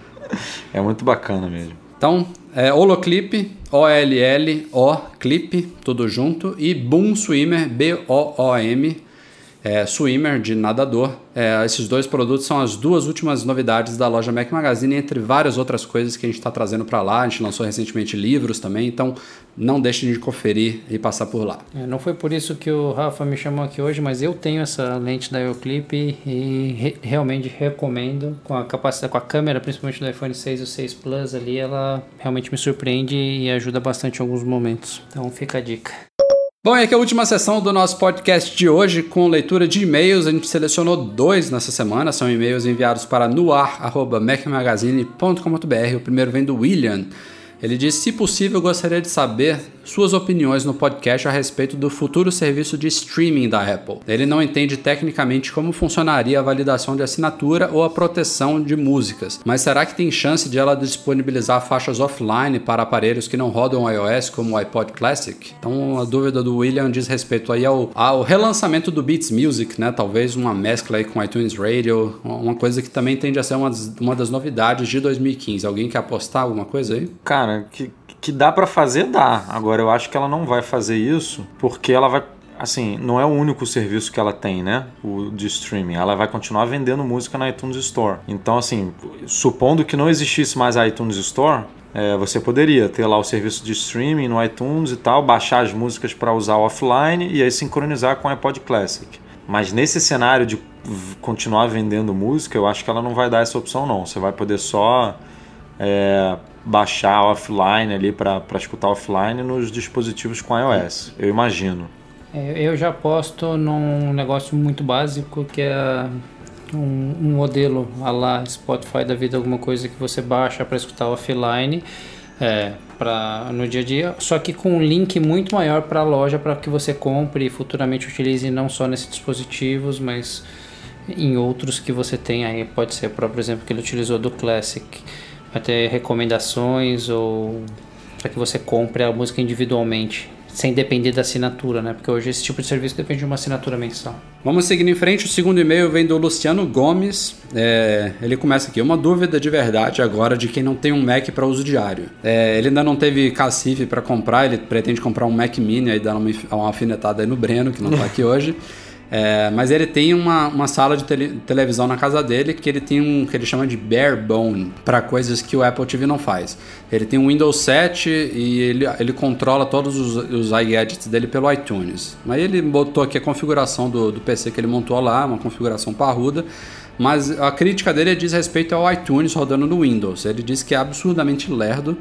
É muito bacana mesmo. Então, é Holoclip, O-L-L-O, Clip, tudo junto. E Boom Swimmer, B-O-O-M, é, Swimmer de nadador. É, esses dois produtos são as duas últimas novidades da loja Mac Magazine, entre várias outras coisas que a gente está trazendo para lá. A gente lançou recentemente livros também, então não deixem de conferir e passar por lá. É, não foi por isso que o Rafa me chamou aqui hoje, mas eu tenho essa lente da Euroclip e re- realmente recomendo. Com a capacidade, com a câmera, principalmente do iPhone 6 e o 6 Plus ali, ela realmente me surpreende e ajuda bastante em alguns momentos. Então fica a dica. Bom, e aqui é a última sessão do nosso podcast de hoje com leitura de e-mails. A gente selecionou dois nessa semana, são e-mails enviados para noar.macmagazine.com.br. O primeiro vem do William. Ele diz: se possível, gostaria de saber suas opiniões no podcast a respeito do futuro serviço de streaming da Apple. Ele não entende tecnicamente como funcionaria a validação de assinatura ou a proteção de músicas, mas será que tem chance de ela disponibilizar faixas offline para aparelhos que não rodam iOS, como o iPod Classic? Então a dúvida do William diz respeito aí ao, ao relançamento do Beats Music, né? Talvez uma mescla aí com iTunes Radio, uma coisa que também tende a ser uma das, uma das novidades de 2015. Alguém quer apostar alguma coisa aí? Cara, que, que dá pra fazer, dá. Agora eu acho que ela não vai fazer isso porque ela vai. Assim, não é o único serviço que ela tem, né? O de streaming. Ela vai continuar vendendo música na iTunes Store. Então, assim, supondo que não existisse mais a iTunes Store, é, você poderia ter lá o serviço de streaming no iTunes e tal, baixar as músicas para usar offline e aí sincronizar com o iPod Classic. Mas nesse cenário de continuar vendendo música, eu acho que ela não vai dar essa opção, não. Você vai poder só é, baixar offline ali para escutar offline nos dispositivos com iOS, eu imagino. É, Eu já aposto num negócio muito básico que é um, um modelo a lá Spotify da vida, alguma coisa que você baixa para escutar offline é, no dia a dia, só que com um link muito maior para a loja para que você compre e futuramente utilize não só nesses dispositivos, mas em outros que você tem aí. Pode ser próprio exemplo que ele utilizou do Classic. Ter recomendações ou para que você compre a música individualmente, sem depender da assinatura, né? Porque hoje esse tipo de serviço depende de uma assinatura mensal. Vamos seguindo em frente. O segundo e-mail vem do Luciano Gomes. É, ele começa aqui. Uma dúvida de verdade agora de quem não tem um Mac para uso diário. É, ele ainda não teve cacife para comprar. Ele pretende comprar um Mac Mini aí dar uma, uma alfinetada aí no Breno, que não tá aqui hoje. É, mas ele tem uma, uma sala de tele, televisão na casa dele que ele tem um que ele chama de bare bone para coisas que o Apple TV não faz. Ele tem um Windows 7 e ele, ele controla todos os, os iGadgets dele pelo iTunes. Mas ele botou aqui a configuração do, do PC que ele montou lá, uma configuração parruda. Mas a crítica dele diz respeito ao iTunes rodando no Windows. Ele diz que é absurdamente lerdo.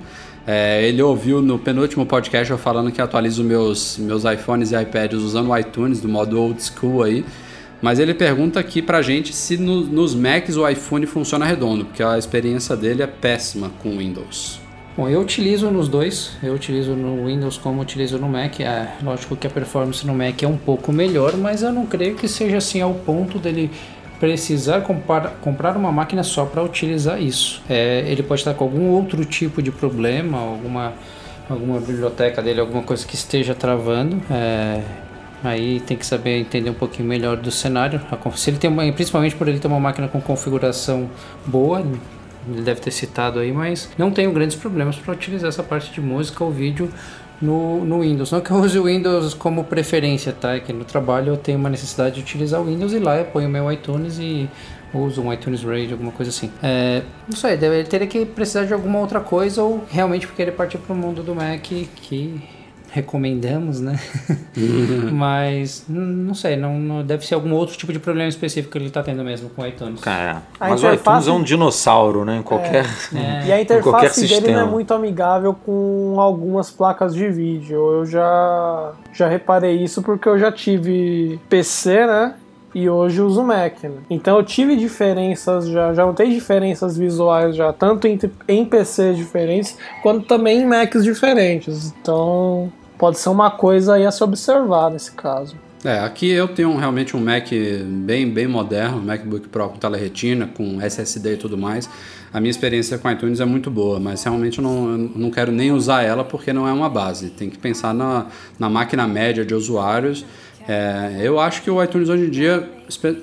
É, ele ouviu no penúltimo podcast eu falando que atualizo meus, meus iPhones e iPads usando o iTunes do modo old school aí. Mas ele pergunta aqui pra gente se no, nos Macs o iPhone funciona redondo, porque a experiência dele é péssima com o Windows. Bom, eu utilizo nos dois, eu utilizo no Windows como utilizo no Mac. É, lógico que a performance no Mac é um pouco melhor, mas eu não creio que seja assim ao ponto dele precisar comprar, comprar uma máquina só para utilizar isso. É, ele pode estar com algum outro tipo de problema, alguma, alguma biblioteca dele, alguma coisa que esteja travando. É, aí tem que saber entender um pouquinho melhor do cenário. Se ele tem uma, principalmente por ele ter uma máquina com configuração boa, ele deve ter citado aí, mas não tenho grandes problemas para utilizar essa parte de música ou vídeo no, no Windows. Não que eu use o Windows como preferência, tá? É que no trabalho eu tenho uma necessidade de utilizar o Windows e lá eu ponho o meu iTunes e uso um iTunes Radio, alguma coisa assim. É, não sei, ele teria que precisar de alguma outra coisa ou realmente porque ele partiu para o mundo do Mac que recomendamos, né? mas não sei, não, não, deve ser algum outro tipo de problema específico que ele está tendo mesmo com o iTunes. Cara, mas interface... o iTunes é um dinossauro, né? Em qualquer, é. É. E a interface dele não é muito amigável com algumas placas de vídeo. Eu já já reparei isso porque eu já tive PC, né? e hoje uso Mac. Né? Então eu tive diferenças já, já notei diferenças visuais já, tanto em, em PCs diferentes, quanto também em Macs diferentes. Então pode ser uma coisa aí a se observar nesse caso. É, aqui eu tenho realmente um Mac bem, bem moderno, um MacBook Pro com tela retina, com SSD e tudo mais. A minha experiência com iTunes é muito boa, mas realmente eu não, eu não quero nem usar ela porque não é uma base. Tem que pensar na, na máquina média de usuários. É, eu acho que o iTunes hoje em dia,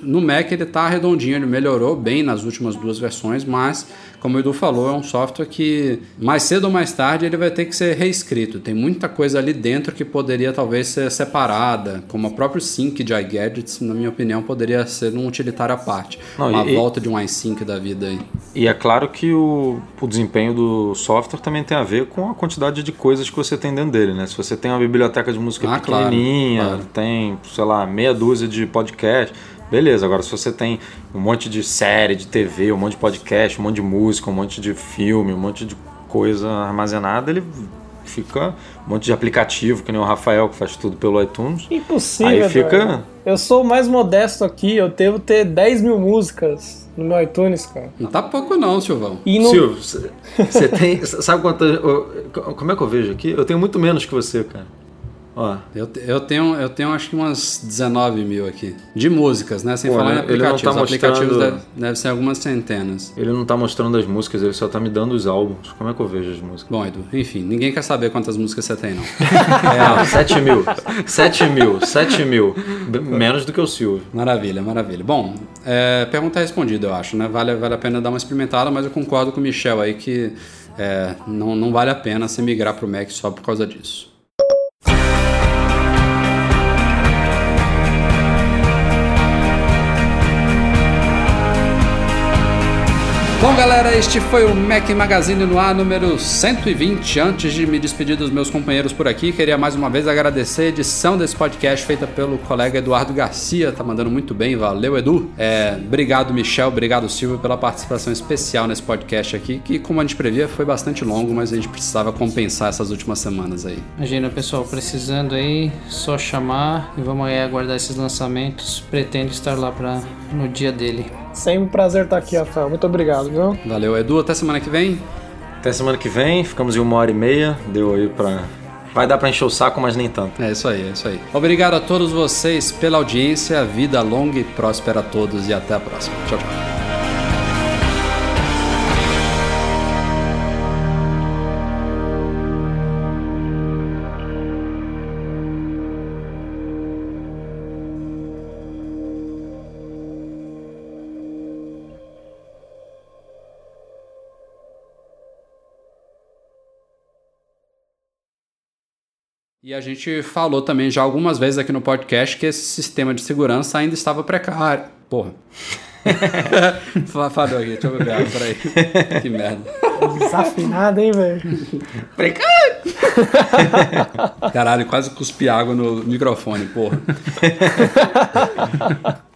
no Mac, ele está redondinho, ele melhorou bem nas últimas duas versões, mas como o Edu falou, é um software que mais cedo ou mais tarde ele vai ter que ser reescrito. Tem muita coisa ali dentro que poderia talvez ser separada, como o próprio sync de iGadgets, na minha opinião, poderia ser um utilitário à parte. Não, uma e, volta de um iSync da vida aí. E é claro que o, o desempenho do software também tem a ver com a quantidade de coisas que você tem dentro dele, né? Se você tem uma biblioteca de música ah, pequenininha, claro, claro. tem, sei lá, meia dúzia de podcasts Beleza, agora se você tem um monte de série de TV, um monte de podcast, um monte de música, um monte de filme, um monte de coisa armazenada, ele fica um monte de aplicativo, que nem o Rafael que faz tudo pelo iTunes. Impossível. Aí fica. Eu sou o mais modesto aqui, eu devo ter 10 mil músicas no meu iTunes, cara. Não tá pouco não, Silvão. E no... Silvio, você tem. Sabe quanto. Como é que eu vejo aqui? Eu tenho muito menos que você, cara. Ó. Eu, eu, tenho, eu tenho acho que umas 19 mil aqui. De músicas, né? Sem Pô, falar em aplicativos. Tá aplicativos deve, deve, ser algumas centenas. Ele não tá mostrando as músicas, ele só tá me dando os álbuns. Como é que eu vejo as músicas? Bom, Edu, enfim, ninguém quer saber quantas músicas você tem, não. é, 7 mil. 7 mil, 7 mil. Menos do que o Silvio. Maravilha, maravilha. Bom, é, pergunta respondida, eu acho, né? Vale, vale a pena dar uma experimentada, mas eu concordo com o Michel aí que é, não, não vale a pena você migrar pro Mac só por causa disso. Bom, galera, este foi o Mac Magazine no ar número 120. Antes de me despedir dos meus companheiros por aqui, queria mais uma vez agradecer a edição desse podcast feita pelo colega Eduardo Garcia. Tá mandando muito bem, valeu, Edu. É, obrigado, Michel, obrigado, Silvio, pela participação especial nesse podcast aqui, que, como a gente previa, foi bastante longo, mas a gente precisava compensar essas últimas semanas aí. Imagina, pessoal, precisando aí, só chamar e vamos aí aguardar esses lançamentos. Pretendo estar lá pra, no dia dele. Sempre um prazer estar aqui, Rafael. Muito obrigado, viu? Valeu, Edu. Até semana que vem. Até semana que vem. Ficamos em uma hora e meia. Deu aí pra. Vai dar pra encher o saco, mas nem tanto. É isso aí, é isso aí. Obrigado a todos vocês pela audiência. Vida longa e próspera a todos e até a próxima. Tchau, tchau. E a gente falou também já algumas vezes aqui no podcast que esse sistema de segurança ainda estava precário. Porra. Fa- Falou aqui, deixa eu beber água, peraí. Que merda. Desafinado, hein, velho? Caralho, quase cuspi água no microfone, porra.